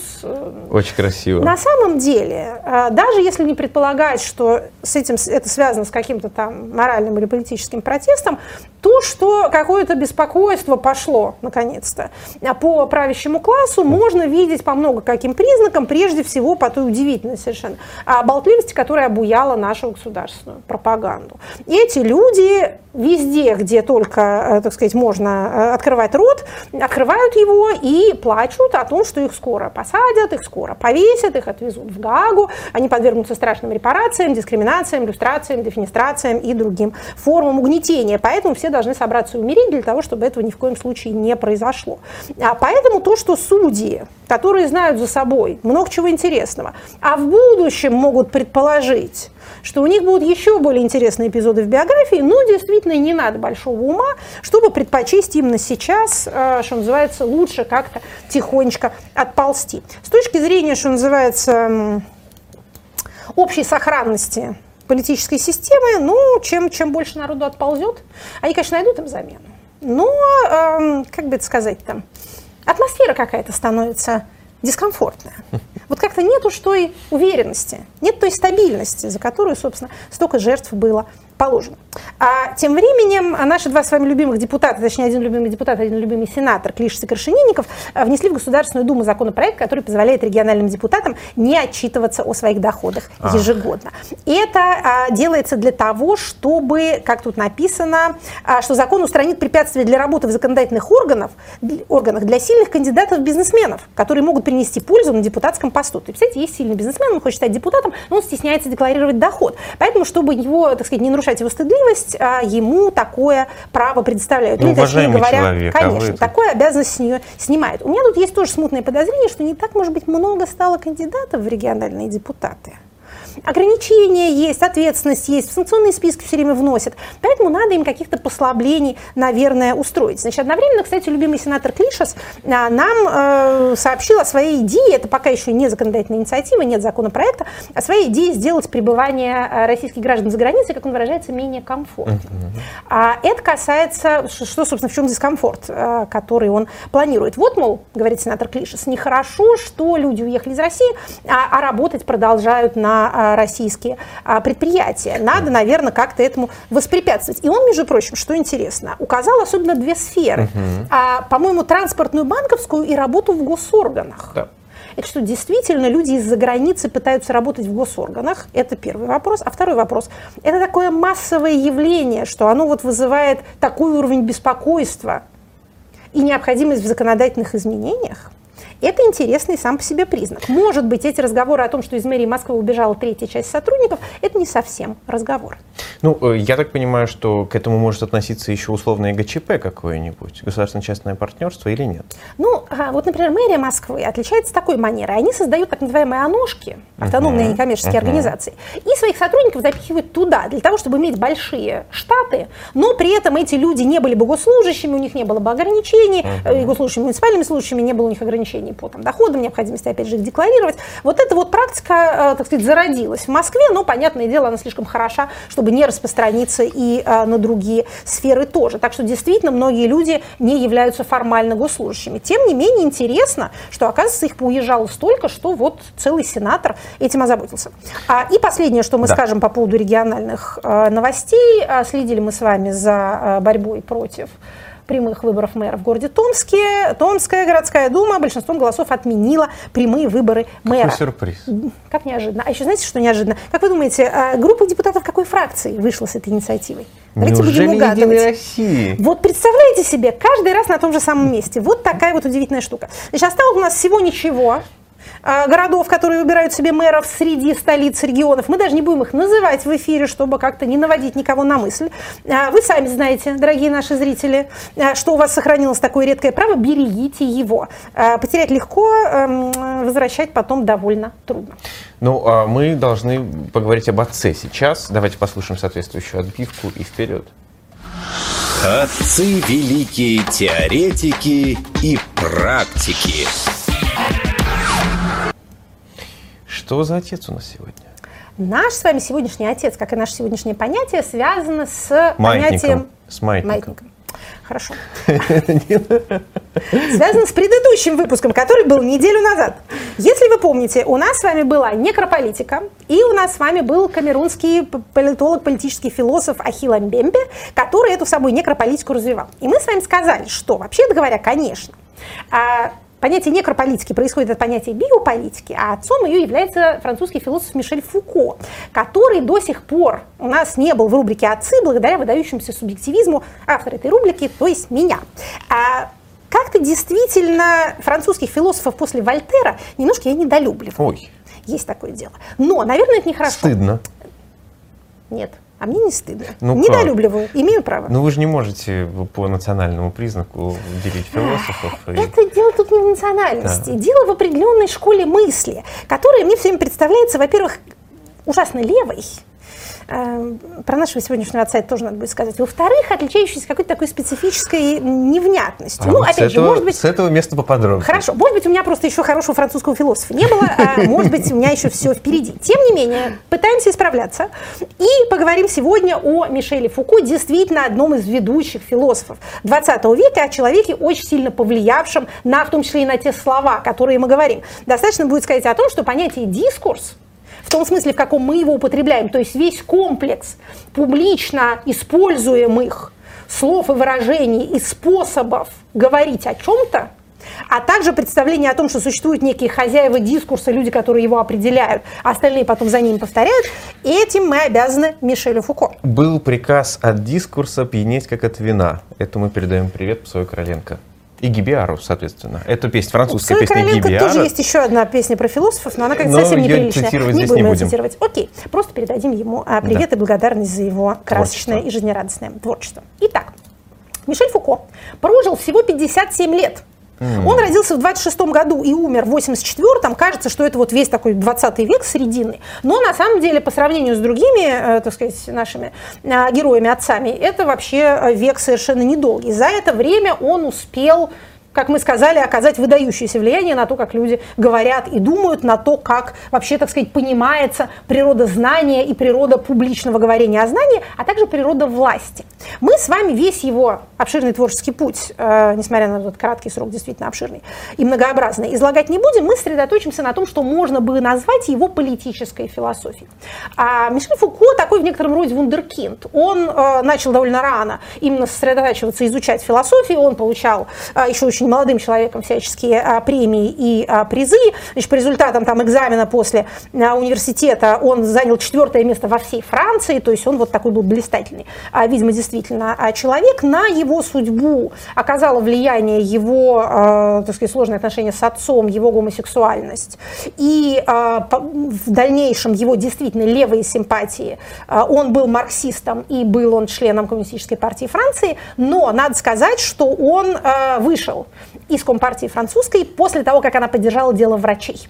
Очень красиво. На самом деле, э, даже если не предполагать, что с этим это связано с каким-то там моральным или политическим протестом, то, что какое-то беспокойство пошло, наконец-то, по правящему классу, можно видеть по много каким признакам, прежде всего по той удивительной совершенно болтливости, которая обуяла нашу государственную пропаганду пропаганду. Эти люди везде, где только, э, так сказать, можно э, открывать рот, открывают его и плачут о том, что их скоро посадят, их скоро повесят, их отвезут в Гагу, они подвергнутся страшным репарациям, дискриминациям, иллюстрациям, дефинистрациям и другим формам угнетения. Поэтому все должны собраться и умереть для того, чтобы этого ни в коем случае не произошло. А поэтому то, что судьи, которые знают за собой много чего интересного, а в будущем могут предположить, что у них будут еще более интересные эпизоды в биографии, но действительно не надо большого ума, чтобы предпочесть именно сейчас, э, что называется, лучше как-то тихонечко отползти. С точки зрения, что называется, общей сохранности политической системы, ну, чем, чем больше народу отползет, они, конечно, найдут им замену. Но, эм, как бы это сказать там, атмосфера какая-то становится дискомфортная. Вот как-то нет уж той уверенности, нет той стабильности, за которую, собственно, столько жертв было положено. А тем временем наши два с вами любимых депутата, точнее один любимый депутат, один любимый сенатор Клишес и Крашенинников э, внесли в Государственную Думу законопроект, который позволяет региональным депутатам не отчитываться о своих доходах а. ежегодно. И это а, делается для того, чтобы, как тут написано, а, что закон устранит препятствия для работы в законодательных органах, органах для сильных кандидатов-бизнесменов, которые могут принести пользу на депутатском посту. То есть, есть сильный бизнесмен, он хочет стать депутатом, но он стесняется декларировать доход. Поэтому, чтобы его, так сказать, не нарушать нарушать его стыдливость, а ему такое право предоставляют. Ну, точнее говоря, человек, конечно, а такое обязанность с нее снимает. У меня тут есть тоже смутное подозрение, что не так, может быть, много стало кандидатов в региональные депутаты ограничения есть, ответственность есть, в санкционные списки все время вносят. Поэтому надо им каких-то послаблений, наверное, устроить. Значит, одновременно, кстати, любимый сенатор Клишес а, нам э, сообщил о своей идее, это пока еще не законодательная инициатива, нет законопроекта, о своей идее сделать пребывание э, российских граждан за границей, как он выражается, менее комфортным. А это касается, что, собственно, в чем дискомфорт, э, который он планирует. Вот, мол, говорит сенатор Клишес, нехорошо, что люди уехали из России, а, а работать продолжают на российские а, предприятия. Надо, наверное, как-то этому воспрепятствовать. И он, между прочим, что интересно, указал особенно две сферы. Угу. По-моему, транспортную, банковскую и работу в госорганах. Да. Это что, действительно люди из-за границы пытаются работать в госорганах? Это первый вопрос. А второй вопрос. Это такое массовое явление, что оно вот вызывает такой уровень беспокойства и необходимость в законодательных изменениях? Это интересный сам по себе признак. Может быть, эти разговоры о том, что из мэрии Москвы убежала третья часть сотрудников, это не совсем разговор. Ну, э, я так понимаю, что к этому может относиться еще условное ГЧП какое-нибудь, государственно-частное партнерство или нет? Ну, а, вот, например, мэрия Москвы отличается такой манерой. Они создают так называемые ОНОшки, автономные uh-huh. некоммерческие uh-huh. организации, и своих сотрудников запихивают туда, для того, чтобы иметь большие штаты, но при этом эти люди не были бы госслужащими, у них не было бы ограничений, uh-huh. госслужащими, муниципальными служащими, не было у них ограничений ограничений по там, доходам, необходимости, опять же, их декларировать. Вот эта вот практика, так сказать, зародилась в Москве, но, понятное дело, она слишком хороша, чтобы не распространиться и на другие сферы тоже. Так что действительно многие люди не являются формально госслужащими. Тем не менее, интересно, что, оказывается, их поуезжало столько, что вот целый сенатор этим озаботился. А, и последнее, что мы да. скажем по поводу региональных э, новостей. Следили мы с вами за э, борьбой против прямых выборов мэра в городе Томске. Томская городская дума большинством голосов отменила прямые выборы мэра. Какой сюрприз. Как неожиданно. А еще знаете, что неожиданно? Как вы думаете, а, группа депутатов какой фракции вышла с этой инициативой? Давайте Неужели будем угадывать. России? Вот представляете себе, каждый раз на том же самом месте. Вот такая вот удивительная штука. Значит, осталось у нас всего ничего. А, городов, которые выбирают себе мэров среди столиц регионов. Мы даже не будем их называть в эфире, чтобы как-то не наводить никого на мысль. А, вы сами знаете, дорогие наши зрители, а, что у вас сохранилось такое редкое право, берегите его. Потерять легко, эм, возвращать потом довольно трудно. Ну, мы должны поговорить об отце сейчас. Давайте послушаем соответствующую отбивку и вперед. Отцы великие теоретики и практики. Что за отец у нас сегодня? Наш с вами сегодняшний отец, как и наше сегодняшнее понятие, связано с маятником. понятием... С маятником. маятником. Хорошо. Связано с предыдущим выпуском, который был неделю назад. Если вы помните, у нас с вами была некрополитика, и у нас с вами был камерунский политолог, политический философ Ахилл Мбембе, который эту самую некрополитику развивал. И мы с вами сказали, что, вообще говоря, конечно, а, понятие некрополитики происходит от понятия биополитики, а отцом ее является французский философ Мишель Фуко, который до сих пор у нас не был в рубрике «Отцы» благодаря выдающемуся субъективизму автора этой рубрики, то есть меня. А как-то действительно французских философов после Вольтера немножко я недолюбливаю. Ой. Есть такое дело. Но, наверное, это нехорошо. Стыдно. Нет. А мне не стыдно. Ну Недолюбливаю, как? имею право. Ну вы же не можете по национальному признаку делить философов. Это и... дело тут не в национальности. Да. Дело в определенной школе мысли, которая мне все время представляется, во-первых, ужасно левой, про нашего сегодняшнего отца это тоже надо будет сказать. Во-вторых, отличающийся какой-то такой специфической невнятностью. А ну, вот опять этого, же, может быть... С этого места поподробнее. Хорошо. Может быть, у меня просто еще хорошего французского философа не было, а может быть, у меня еще все впереди. Тем не менее, пытаемся исправляться. И поговорим сегодня о Мишеле Фуко, действительно одном из ведущих философов 20 века, о человеке, очень сильно повлиявшем на, в том числе и на те слова, которые мы говорим. Достаточно будет сказать о том, что понятие «дискурс» в том смысле, в каком мы его употребляем. То есть весь комплекс публично используемых слов и выражений и способов говорить о чем-то, а также представление о том, что существуют некие хозяева дискурса, люди, которые его определяют, а остальные потом за ними повторяют, этим мы обязаны Мишелю Фуко. Был приказ от дискурса пьянеть как от вина. Это мы передаем привет Псой Короленко. И Гибиару, соответственно. Это песня, французская У песня Гибиара. тоже есть еще одна песня про философов, но она как-то совсем неприличная. Цитировать не здесь будем не будем. цитировать. Окей, просто передадим ему а, привет да. и благодарность за его красочное творчество. и жизнерадостное творчество. Итак, Мишель Фуко прожил всего 57 лет. Он родился в 26 году и умер в 84-м. Кажется, что это вот весь такой 20 век срединный. Но на самом деле, по сравнению с другими, э, так сказать, нашими э, героями-отцами, это вообще э, век совершенно недолгий. За это время он успел как мы сказали, оказать выдающееся влияние на то, как люди говорят и думают, на то, как вообще, так сказать, понимается природа знания и природа публичного говорения о знании, а также природа власти. Мы с вами весь его обширный творческий путь, э, несмотря на этот краткий срок, действительно обширный и многообразный, излагать не будем, мы сосредоточимся на том, что можно бы назвать его политической философией. А Мишель Фуко такой в некотором роде вундеркинд. Он э, начал довольно рано именно сосредотачиваться, изучать философию, он получал э, еще очень очень молодым человеком всяческие а, премии и а, призы. Значит, по результатам там, экзамена после а, университета он занял четвертое место во всей Франции, то есть он вот такой был блистательный, видимо, действительно человек. На его судьбу оказало влияние его, так сказать, сложные отношения с отцом, его гомосексуальность. И в дальнейшем его действительно левые симпатии. Он был марксистом и был он членом Коммунистической партии Франции, но надо сказать, что он вышел из Компартии французской после того, как она поддержала дело врачей.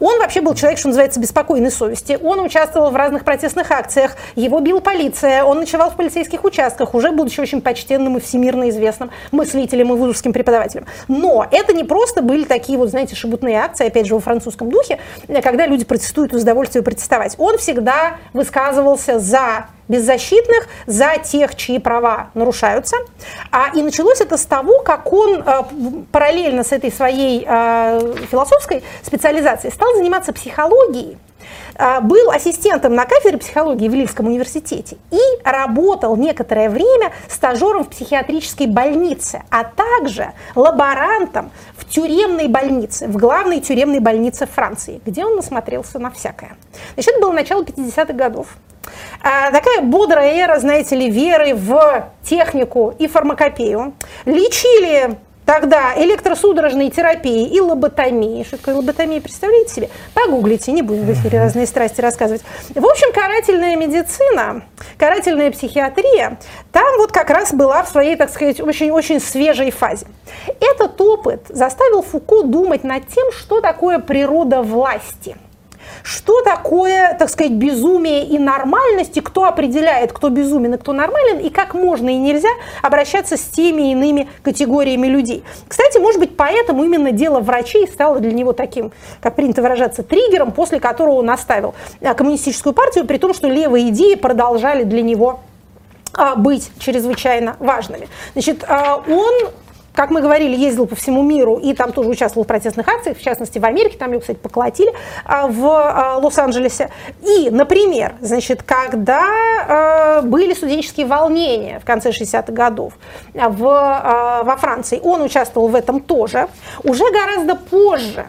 Он вообще был человек, что называется, беспокойной совести. Он участвовал в разных протестных акциях, его бил полиция, он ночевал в полицейских участках, уже будучи очень почтенным и всемирно известным мыслителем и вузовским преподавателем. Но это не просто были такие вот, знаете, шебутные акции, опять же, во французском духе, когда люди протестуют из удовольствия протестовать. Он всегда высказывался за беззащитных, за тех, чьи права нарушаются. А, и началось это с того, как он а, параллельно с этой своей а, философской специализацией стал заниматься психологией, был ассистентом на кафедре психологии в Лильском университете и работал некоторое время стажером в психиатрической больнице, а также лаборантом в тюремной больнице, в главной тюремной больнице Франции, где он насмотрелся на всякое. Значит, это было начало 50-х годов. А, такая бодрая эра, знаете ли, веры в технику и фармакопею. Лечили тогда электросудорожной терапией и лоботомией. Что такое лоботомия, представляете себе? Погуглите, не будем в эфире разные страсти рассказывать. В общем, карательная медицина, карательная психиатрия, там вот как раз была в своей, так сказать, очень-очень свежей фазе. Этот опыт заставил Фуко думать над тем, что такое природа власти – что такое, так сказать, безумие и нормальность, и кто определяет, кто безумен и кто нормален, и как можно и нельзя обращаться с теми иными категориями людей. Кстати, может быть, поэтому именно дело врачей стало для него таким, как принято выражаться, триггером, после которого он оставил а, коммунистическую партию, при том, что левые идеи продолжали для него а, быть чрезвычайно важными. Значит, а, он как мы говорили, ездил по всему миру и там тоже участвовал в протестных акциях, в частности в Америке, там его, кстати, поколотили а, в а, Лос-Анджелесе. И, например, значит, когда а, были студенческие волнения в конце 60-х годов в, во Франции, он участвовал в этом тоже. Уже гораздо позже,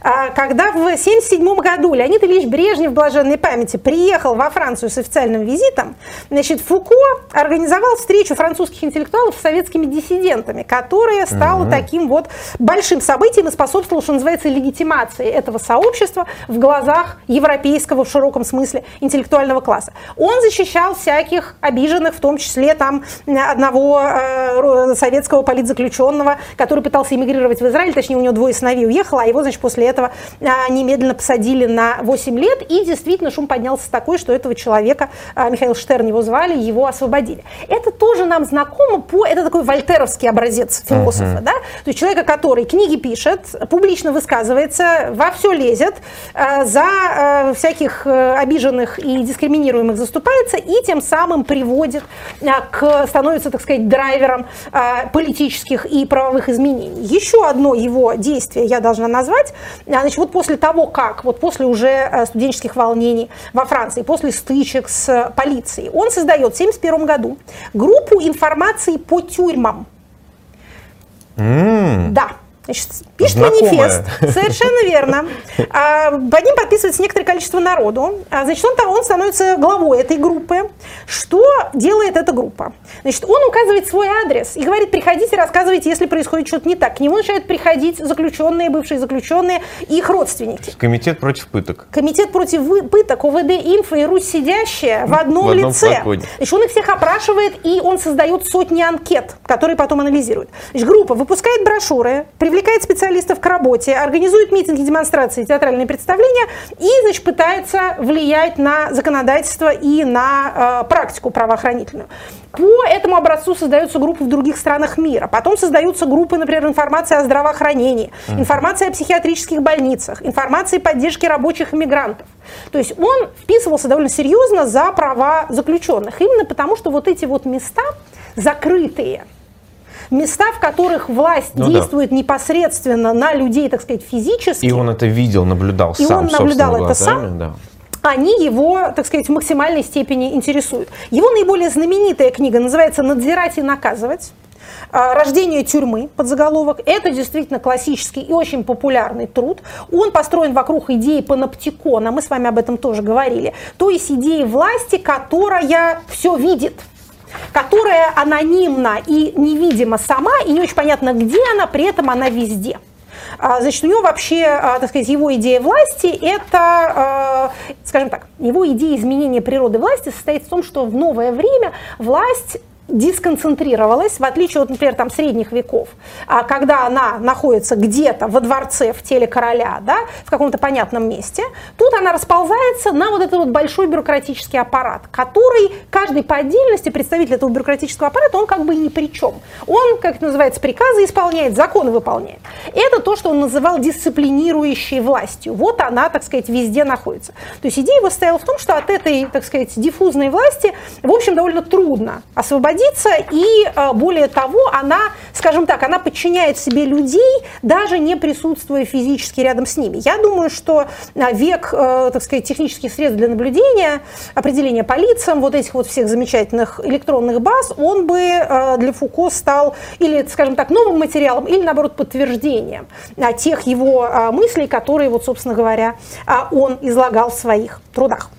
когда в 1977 году Леонид Ильич Брежнев, блаженной памяти, приехал во Францию с официальным визитом, значит, Фуко организовал встречу французских интеллектуалов с советскими диссидентами, которая стала угу. таким вот большим событием и способствовала, что называется, легитимации этого сообщества в глазах европейского в широком смысле интеллектуального класса. Он защищал всяких обиженных, в том числе там одного э, советского политзаключенного, который пытался эмигрировать в Израиль, точнее у него двое сыновей уехало, а его, значит, после этого а, немедленно посадили на 8 лет, и действительно шум поднялся такой, что этого человека, а, Михаил Штерн его звали, его освободили. Это тоже нам знакомо по, это такой вольтеровский образец философа, uh-huh. да, то есть человека, который книги пишет, публично высказывается, во все лезет, а, за всяких э, обиженных и дискриминируемых заступается, и тем самым приводит к, становится, так сказать, драйвером политических и правовых изменений. Еще одно его действие я должна назвать, значит, вот после того, как, вот после уже э, студенческих волнений во Франции, после стычек с полицией, он создает в 1971 году группу информации по тюрьмам. Mm. Да, Значит, пишет Знакомая. манифест, совершенно верно. А, под ним подписывается некоторое количество народу. А, значит, он, он становится главой этой группы. Что делает эта группа? Значит, он указывает свой адрес и говорит, приходите, рассказывайте, если происходит что-то не так. К нему начинают приходить заключенные, бывшие заключенные и их родственники. Комитет против пыток. Комитет против пыток, ОВД, Инфо и Русь сидящая в одном, в одном лице. Флаконе. Значит, он их всех опрашивает, и он создает сотни анкет, которые потом анализирует. Значит, группа выпускает брошюры, привлекает специалистов к работе, организует митинги, демонстрации, театральные представления и значит, пытается влиять на законодательство и на э, практику правоохранительную. По этому образцу создаются группы в других странах мира. Потом создаются группы, например, информации о здравоохранении, информация о психиатрических больницах, информации поддержки рабочих иммигрантов. То есть он вписывался довольно серьезно за права заключенных. Именно потому, что вот эти вот места закрытые, места, в которых власть ну, действует да. непосредственно на людей, так сказать, физически. И он это видел, наблюдал и сам, он наблюдал это сам. Да они его, так сказать, в максимальной степени интересуют. Его наиболее знаменитая книга называется «Надзирать и наказывать». А, «Рождение тюрьмы» под заголовок. Это действительно классический и очень популярный труд. Он построен вокруг идеи паноптикона, мы с вами об этом тоже говорили. То есть идеи власти, которая все видит – которая анонимна и невидима сама, и не очень понятно, где она, при этом она везде. А, значит, у него вообще, а, так сказать, его идея власти – это, а, скажем так, его идея изменения природы власти состоит в том, что в новое время власть дисконцентрировалась, в отличие от, например, там, средних веков, а, когда она находится где-то во дворце в теле короля, да, в каком-то понятном месте, тут она расползается на вот этот вот большой бюрократический аппарат, который каждый по отдельности, представитель этого бюрократического аппарата, он как бы ни при чем. Он, как это называется, приказы исполняет, законы выполняет. Это то, что он называл дисциплинирующей властью. Вот она, так сказать, везде находится. То есть идея его состояла в том, что от этой, так сказать, диффузной власти, в общем, довольно трудно освободиться, и э, более того, она, скажем так, она подчиняет себе людей, даже не присутствуя физически рядом с ними. Я думаю, что э, век, э, так сказать, технических средств для наблюдения, определения по лицам, вот этих вот всех замечательных электронных баз, он бы для Фуко стал или, скажем так, новым материалом, или, наоборот, подтверждением тех его мыслей, которые, вот, собственно говоря, он излагал в своих трудах.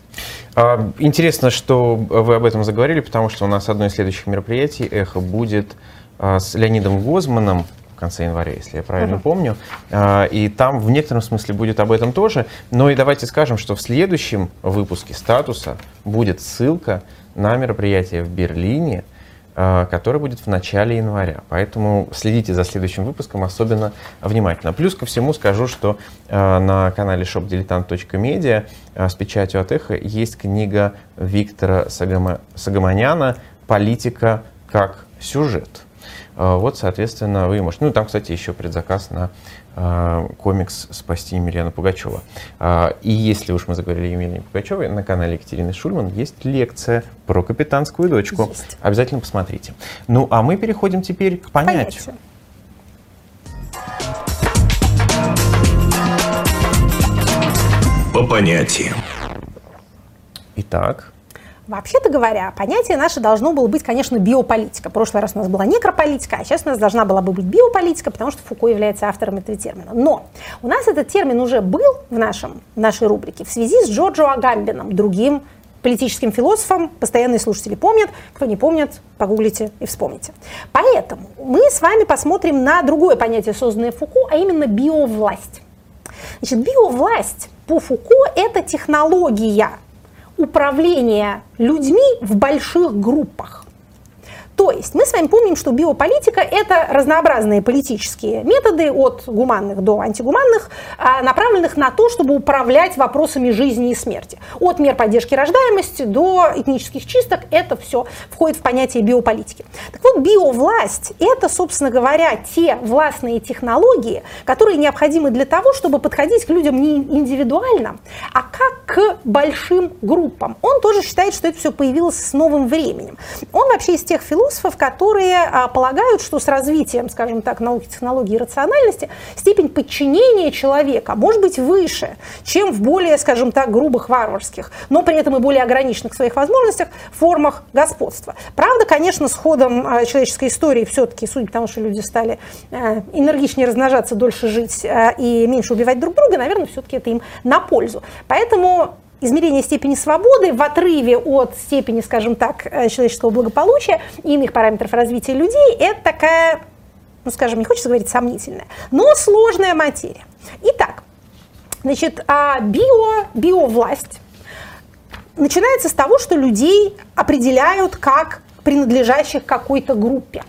А, интересно, что вы об этом заговорили, потому что у нас одно из следующих мероприятий «Эхо» будет а, с Леонидом Гозманом в конце января, если я правильно uh-huh. помню. А, и там в некотором смысле будет об этом тоже. Но и давайте скажем, что в следующем выпуске «Статуса» будет ссылка на мероприятие в Берлине, который будет в начале января. Поэтому следите за следующим выпуском особенно внимательно. Плюс ко всему скажу, что э, на канале shopdiletant.media э, с печатью от эхо есть книга Виктора Сагаманяна «Политика как сюжет». Вот, соответственно, вы можете... Ну, там, кстати, еще предзаказ на комикс «Спасти Емельяна Пугачева». Э, и если уж мы заговорили о Емельяне Пугачевой, на канале Екатерины Шульман есть лекция про капитанскую дочку. Есть. Обязательно посмотрите. Ну, а мы переходим теперь к понятию. По понятиям. Итак, Вообще-то говоря, понятие наше должно было быть, конечно, биополитика. В прошлый раз у нас была некрополитика, а сейчас у нас должна была бы быть биополитика, потому что Фуко является автором этого термина. Но у нас этот термин уже был в, нашем, в нашей рубрике в связи с Джорджо Агамбином, другим политическим философом, постоянные слушатели помнят, кто не помнит, погуглите и вспомните. Поэтому мы с вами посмотрим на другое понятие, созданное Фуко, а именно биовласть. Значит, биовласть по Фуко – это технология управления людьми в больших группах. То есть мы с вами помним, что биополитика – это разнообразные политические методы от гуманных до антигуманных, а, направленных на то, чтобы управлять вопросами жизни и смерти. От мер поддержки рождаемости до этнических чисток – это все входит в понятие биополитики. Так вот, биовласть – это, собственно говоря, те властные технологии, которые необходимы для того, чтобы подходить к людям не индивидуально, а как к большим группам. Он тоже считает, что это все появилось с новым временем. Он вообще из тех философов, которые а, полагают, что с развитием, скажем так, науки, технологии и рациональности степень подчинения человека может быть выше, чем в более, скажем так, грубых варварских, но при этом и более ограниченных в своих возможностях формах господства. Правда, конечно, с ходом а, человеческой истории все-таки, судя по тому, что люди стали а, энергичнее размножаться, дольше жить а, и меньше убивать друг друга, наверное, все-таки это им на пользу. Поэтому измерение степени свободы в отрыве от степени, скажем так, э, человеческого благополучия и иных параметров развития людей, это такая, ну, скажем, не хочется говорить сомнительная, но сложная материя. Итак, значит, а био, биовласть начинается с того, что людей определяют как принадлежащих какой-то группе.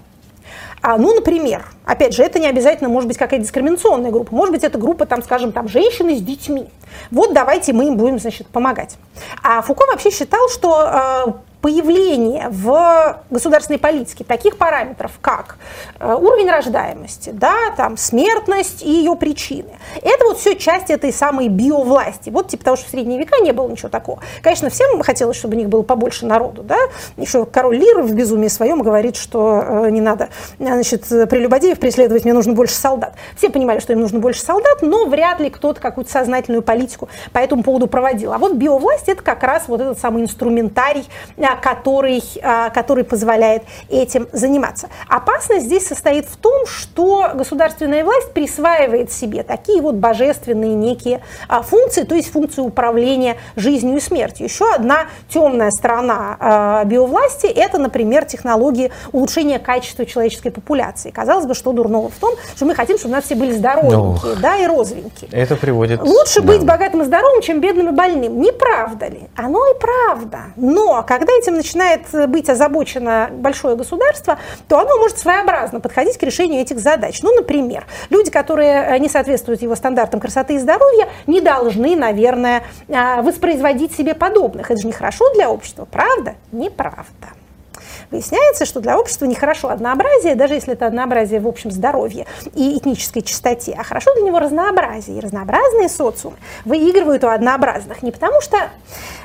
А, ну, например, опять же, это не обязательно может быть какая-то дискриминационная группа. Может быть, это группа, там, скажем, там, женщины с детьми. Вот давайте мы им будем, значит, помогать. А Фуко вообще считал, что а, появление в государственной политике таких параметров, как э, уровень рождаемости, да, там, смертность и ее причины, это вот все часть этой самой биовласти. Вот типа того, что в средние века не было ничего такого. Конечно, всем хотелось, чтобы у них было побольше народу. Да? Еще король Лир в безумии своем говорит, что э, не надо значит, прелюбодеев преследовать, мне нужно больше солдат. Все понимали, что им нужно больше солдат, но вряд ли кто-то какую-то сознательную политику по этому поводу проводил. А вот биовласть это как раз вот этот самый инструментарий, э, который, а, который позволяет этим заниматься. Опасность здесь состоит в том, что государственная власть присваивает себе такие вот божественные некие а, функции, то есть функцию управления жизнью и смертью. Еще одна темная сторона а, биовласти – это, например, технологии улучшения качества человеческой популяции. Казалось бы, что дурного в том, что мы хотим, чтобы у нас все были здоровенькие, да, и розовенькие. Это приводит... Лучше да. быть богатым и здоровым, чем бедным и больным. Не правда ли? Оно и правда. Но когда этим начинает быть озабочено большое государство, то оно может своеобразно подходить к решению этих задач. Ну, например, люди, которые не соответствуют его стандартам красоты и здоровья, не должны, наверное, воспроизводить себе подобных. Это же нехорошо для общества, правда? Неправда. Выясняется, что для общества нехорошо однообразие, даже если это однообразие в общем здоровье и этнической чистоте, а хорошо для него разнообразие. И разнообразные социумы выигрывают у однообразных не потому что,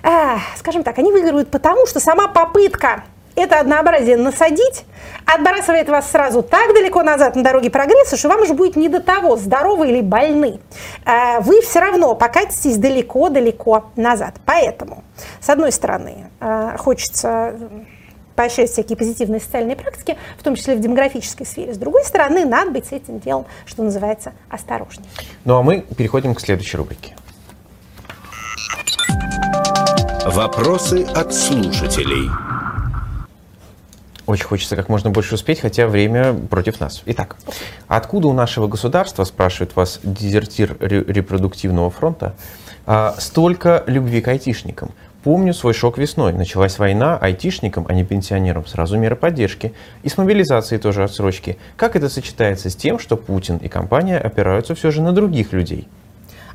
э, скажем так, они выигрывают потому, что сама попытка это однообразие насадить, отбрасывает вас сразу так далеко назад на дороге прогресса, что вам уже будет не до того, здоровы или больны. Э, вы все равно покатитесь далеко-далеко назад. Поэтому, с одной стороны, э, хочется поощрять всякие позитивные социальные практики, в том числе в демографической сфере. С другой стороны, надо быть с этим делом, что называется, осторожнее. Ну а мы переходим к следующей рубрике. Вопросы от слушателей. Очень хочется как можно больше успеть, хотя время против нас. Итак, откуда у нашего государства, спрашивает вас дезертир репродуктивного фронта, а, столько любви к айтишникам? Помню свой шок весной. Началась война, айтишникам, а не пенсионерам, сразу меры поддержки. И с мобилизацией тоже отсрочки. Как это сочетается с тем, что Путин и компания опираются все же на других людей?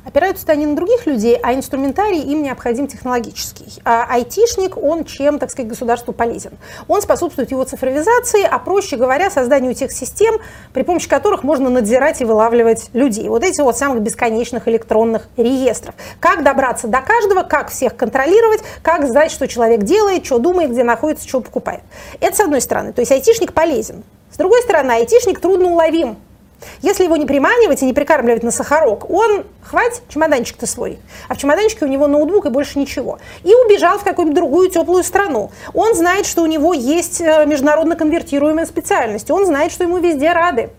Опираются они на других людей, а инструментарий им необходим технологический. А айтишник, он чем, так сказать, государству полезен? Он способствует его цифровизации, а проще говоря, созданию тех систем, при помощи которых можно надзирать и вылавливать людей. Вот эти вот самых бесконечных электронных реестров. Как добраться до каждого, как всех контролировать, как знать, что человек делает, что думает, где находится, что покупает. Это с одной стороны. То есть айтишник полезен. С другой стороны, айтишник трудно уловим. Если его не приманивать и не прикармливать на сахарок, он, хватит, чемоданчик-то свой. А в чемоданчике у него ноутбук и больше ничего. И убежал в какую-нибудь другую теплую страну. Он знает, что у него есть э, международно конвертируемая специальность. Он знает, что ему везде рады.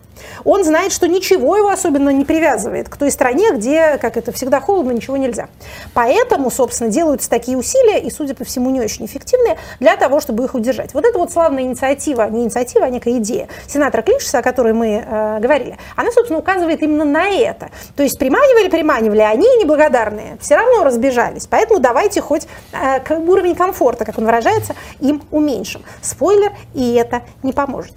Он знает, что ничего его особенно не привязывает к той стране, где, как это всегда холодно, ничего нельзя. Поэтому, собственно, делаются такие усилия, и, судя по всему, не очень эффективные, для того, чтобы их удержать. Вот эта вот славная инициатива, не инициатива, а некая идея сенатора Клишеса, о которой мы э, говорили, она, собственно, указывает именно на это. То есть приманивали, приманивали, они неблагодарные, все равно разбежались. Поэтому давайте хоть э, уровень комфорта, как он выражается, им уменьшим. Спойлер, и это не поможет.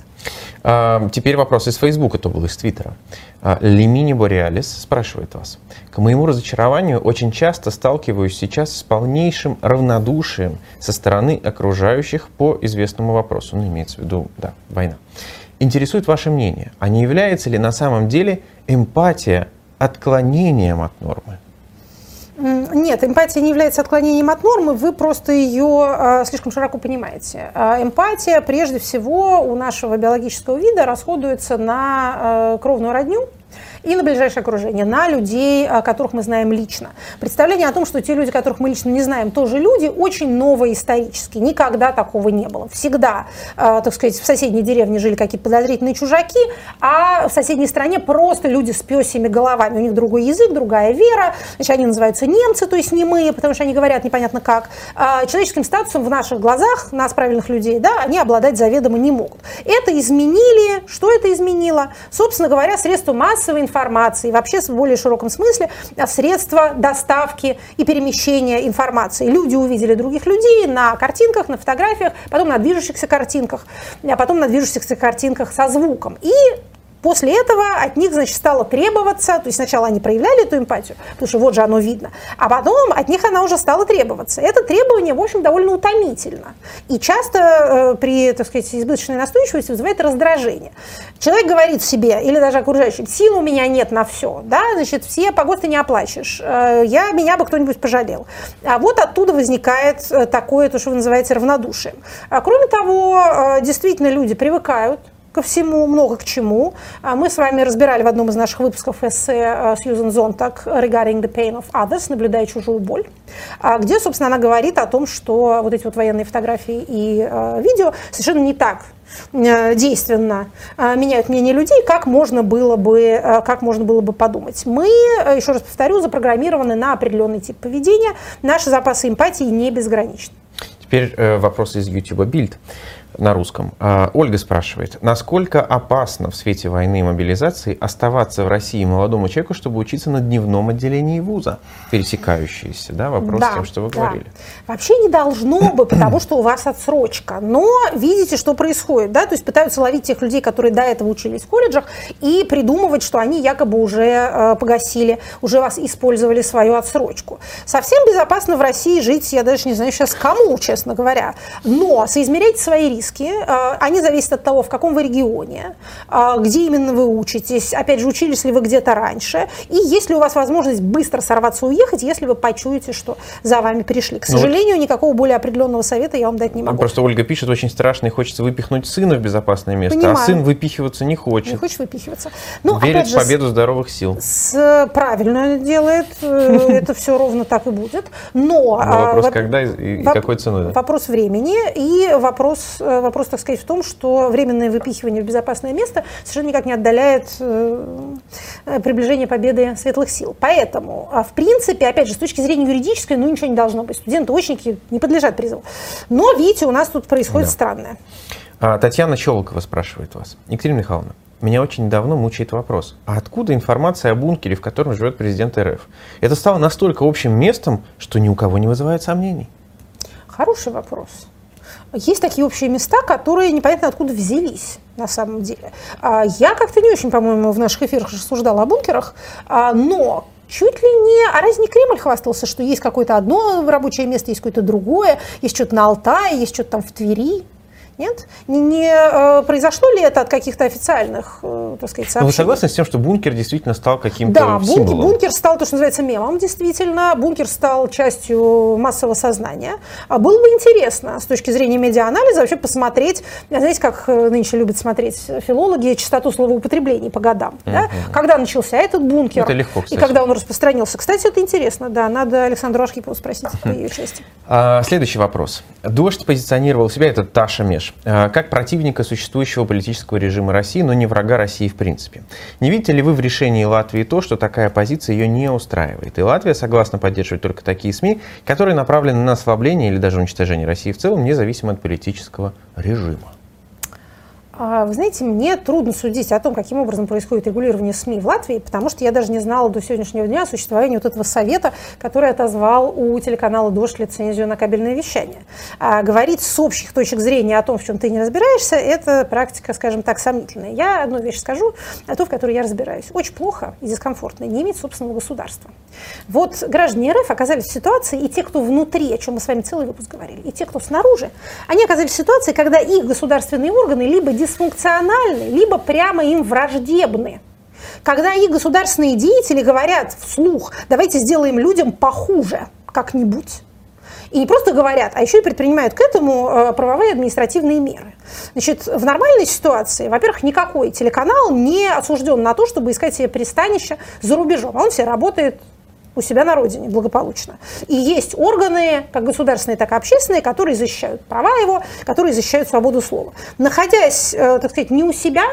А, теперь вопрос из Фейсбука, то был из Твиттера. А, Лемини Бореалис спрашивает вас. К моему разочарованию очень часто сталкиваюсь сейчас с полнейшим равнодушием со стороны окружающих по известному вопросу. Ну, имеется в виду, да, война. Интересует ваше мнение, а не является ли на самом деле эмпатия отклонением от нормы? Нет, эмпатия не является отклонением от нормы, вы просто ее э, слишком широко понимаете. Э, эмпатия, прежде всего, у нашего биологического вида расходуется на э, кровную родню, и на ближайшее окружение, на людей, которых мы знаем лично. Представление о том, что те люди, которых мы лично не знаем, тоже люди, очень новое исторически. Никогда такого не было. Всегда, э, так сказать, в соседней деревне жили какие-то подозрительные чужаки, а в соседней стране просто люди с песями головами. У них другой язык, другая вера. Значит, они называются немцы, то есть немые, потому что они говорят непонятно как. А человеческим статусом в наших глазах, нас, правильных людей, да, они обладать заведомо не могут. Это изменили. Что это изменило? Собственно говоря, средства массовой информации, вообще в более широком смысле а, средства доставки и перемещения информации. Люди увидели других людей на картинках, на фотографиях, потом на движущихся картинках, а потом на движущихся картинках со звуком. И После этого от них, значит, стало требоваться, то есть сначала они проявляли эту эмпатию, потому что вот же оно видно, а потом от них она уже стала требоваться. Это требование, в общем, довольно утомительно. И часто э, при, так сказать, избыточной настойчивости вызывает раздражение. Человек говорит себе, или даже окружающим, сил у меня нет на все, да, значит, все погоды не оплачешь, э, я, меня бы кто-нибудь пожалел. А вот оттуда возникает э, такое, то, что вы называете равнодушием. А кроме того, э, действительно люди привыкают ко всему, много к чему. А мы с вами разбирали в одном из наших выпусков эссе э, Сьюзен Зонтак «Regarding the pain of others», наблюдая чужую боль, а где, собственно, она говорит о том, что вот эти вот военные фотографии и э, видео совершенно не так э, действенно меняют мнение людей, как можно было бы, как можно было бы подумать. Мы, еще раз повторю, запрограммированы на определенный тип поведения. Наши запасы эмпатии не безграничны. Теперь вопрос из YouTube Build. На русском. А, Ольга спрашивает, насколько опасно в свете войны и мобилизации оставаться в России молодому человеку, чтобы учиться на дневном отделении вуза? Пересекающиеся, да, вопрос Да, с тем, что вы да. говорили. Вообще не должно бы, потому что у вас отсрочка. Но видите, что происходит, да, то есть пытаются ловить тех людей, которые до этого учились в колледжах, и придумывать, что они якобы уже э, погасили, уже вас использовали свою отсрочку. Совсем безопасно в России жить, я даже не знаю сейчас кому, честно говоря. Но соизмеряйте свои риски. Э, Они зависят от того, в каком вы регионе, э, где именно вы учитесь, опять же, учились ли вы где-то раньше, и есть ли у вас возможность быстро сорваться и уехать, если вы почуете, что за вами пришли. К Ну вот- сожалению, никакого более определенного совета я вам дать не Ну, могу. Просто Ольга пишет, очень страшно и хочется выпихнуть сына в безопасное место, а Понимаю. сын выпихиваться не хочет. Не хочешь выпихиваться? Ну, Верит опять в же, с- победу здоровых сил. с- правильно делает, э, это все ровно так и будет. Но, а, вопрос, во- когда и, какой ценой. Вопрос времени и вопрос, э, вопрос, так сказать, в том, что временное выпихивание в безопасное место совершенно никак не отдаляет э, э, приближение победы светлых сил. Поэтому, а, в принципе, опять же, с точки зрения юридической, ну ничего не должно быть. Студенты-очники не подлежат призыву. Но, видите, у нас тут происходит Да. странное. А, Татьяна Щелокова спрашивает вас. Екатерина Михайловна, меня очень давно мучает вопрос. А откуда информация о бункере, в котором живет президент РФ? Это стало настолько общим местом, что ни у кого не вызывает сомнений. Хороший вопрос. Есть такие общие места, которые непонятно откуда взялись на самом деле. А, Я как-то не очень, по-моему, в наших эфирах рассуждала о бункерах, а, но чуть ли не, а разве не Кремль хвастался, что есть какое-то одно рабочее место, есть какое-то другое, есть что-то на Алтае, есть что-то там в Твери? Нет? Не, не, э, произошло ли это от каких-то официальных, э, так сказать, Но Ну, вы сообщений? согласны с тем, что бункер действительно стал каким-то Да, бункер, бункер стал то, что называется мемом, действительно. Бункер стал частью массового сознания. А Было бы интересно с точки зрения медиаанализа вообще посмотреть, знаете, как э, нынче любят смотреть филологи, частоту словоупотреблений по годам. да? Когда начался этот бункер Это легко, и кстати. когда он распространился. Кстати, это интересно, да, надо Александру Архипову спросить по ее части. А, Следующий вопрос. Дождь позиционировал себя, это Таша Меш, а, как противника существующего политического режима России, но не врага России в принципе. Не видите ли вы в решении Латвии то, что такая позиция ее не устраивает? И Латвия согласна поддерживать только такие СМИ, которые направлены на ослабление или даже уничтожение России в целом, независимо от политического режима. А, Вы знаете, мне трудно судить о том, каким образом происходит регулирование СМИ в Латвии, потому что я даже не знала до сегодняшнего дня о существовании вот этого совета, который отозвал у телеканала «Дождь» лицензию на кабельное вещание. А говорить с общих точек зрения о том, в чем ты не разбираешься, это практика, скажем так, сомнительная. Я одну вещь скажу, а то, в которой я разбираюсь. Очень плохо и дискомфортно не иметь собственного государства. Вот граждане РФ оказались в ситуации, и те, кто внутри, о чем мы с вами целый выпуск говорили, и те, кто снаружи, они оказались в ситуации, когда их государственные органы либо дисфункциональны, либо прямо им враждебны. Когда их государственные деятели говорят вслух, давайте сделаем людям похуже как-нибудь. И не просто говорят, а еще и предпринимают к этому э, правовые и административные меры. Значит, в нормальной ситуации, во-первых, никакой телеканал не осужден на то, чтобы искать себе пристанище за рубежом. Он все работает у себя на родине благополучно. И есть органы, как государственные, так и общественные, которые защищают права его, которые защищают свободу слова. Находясь, э, так сказать, не у себя,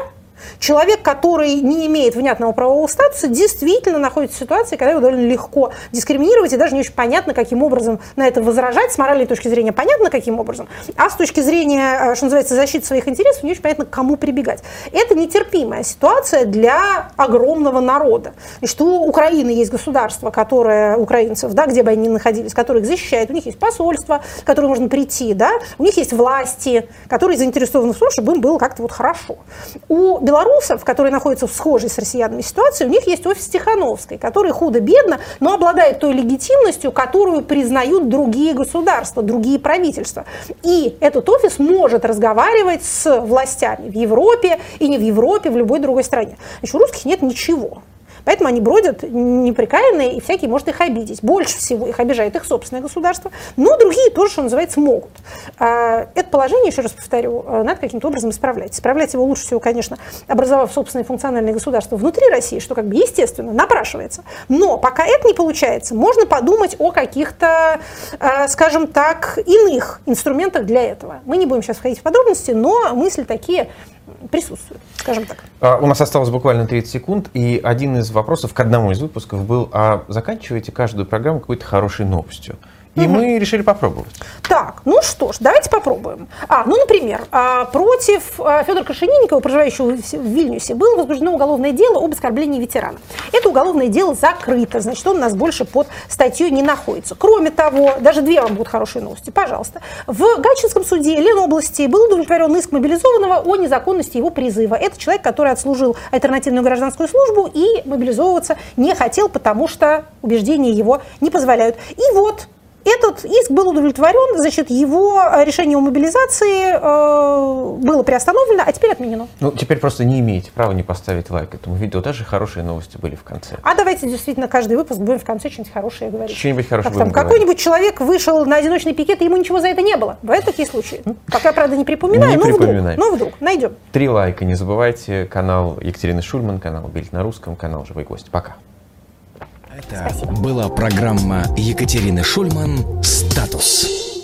Человек, который не имеет внятного правового статуса, действительно находится в ситуации, когда его довольно легко дискриминировать, и даже не очень понятно, каким образом на это возражать. С моральной точки зрения понятно, каким образом, а с точки зрения, э, что называется, защиты своих интересов, не очень понятно, к кому прибегать. Это нетерпимая ситуация для огромного народа. И что у Украины есть государство, которое украинцев, да, где бы они ни находились, которое их защищает, у них есть посольство, в которое можно прийти, да, у них есть власти, которые заинтересованы в том, чтобы им было как-то вот хорошо. У белорусов, которые находятся в схожей с россиянами ситуации, у них есть офис Тихановской, который худо-бедно, но обладает той легитимностью, которую признают другие государства, другие правительства. И этот офис может разговаривать с властями в Европе и не в Европе, в любой другой стране. Значит, у русских нет ничего. Поэтому они бродят неприкаянные, и всякий может их обидеть. Больше всего их обижает их собственное государство, но другие тоже, что называется, могут. А, Это положение, еще раз повторю, э, надо каким-то образом исправлять. Исправлять его лучше всего, конечно, образовав собственное функциональное государство внутри России, что как бы естественно напрашивается. Но пока это не получается, можно подумать о каких-то, э, скажем так, иных инструментах для этого. Мы не будем сейчас входить в подробности, но мысли такие присутствуют, скажем так. А, У нас осталось буквально 30 секунд, и один из вопросов к одному из выпусков был, а заканчиваете каждую программу какой-то хорошей новостью? И мы решили попробовать. Так, ну что ж, давайте попробуем. А, ну, например, а, против а, Федора Крашенинникова, проживающего в в Вильнюсе, было возбуждено уголовное дело об оскорблении ветерана. Это уголовное дело закрыто, значит, он у нас больше под статьей не находится. Кроме того, даже две вам будут хорошие новости, пожалуйста. В Гатчинском суде Ленобласти был удовлетворен иск мобилизованного о незаконности его призыва. Это человек, который отслужил альтернативную гражданскую службу и мобилизовываться не хотел, потому что убеждения его не позволяют. И вот этот иск был удовлетворен, значит, его э, решение о мобилизации э, было приостановлено, а теперь отменено. Ну, теперь просто не имеете права не поставить лайк этому видео. Даже хорошие новости были в конце. А давайте действительно каждый выпуск будем в конце что-нибудь хорошее говорить. Что-нибудь хорошее Как там, какой-нибудь человек вышел на одиночный пикет, и ему ничего за это не было. Бывают такие случаи. Пока, правда, не припоминаю, Не но вдруг, припоминай. но вдруг найдем. Три лайка. Не забывайте. Канал Екатерины Шульман, канал Бильд на русском, канал Живой Гость. Пока. Это была программа Екатерины Шульман «Статус».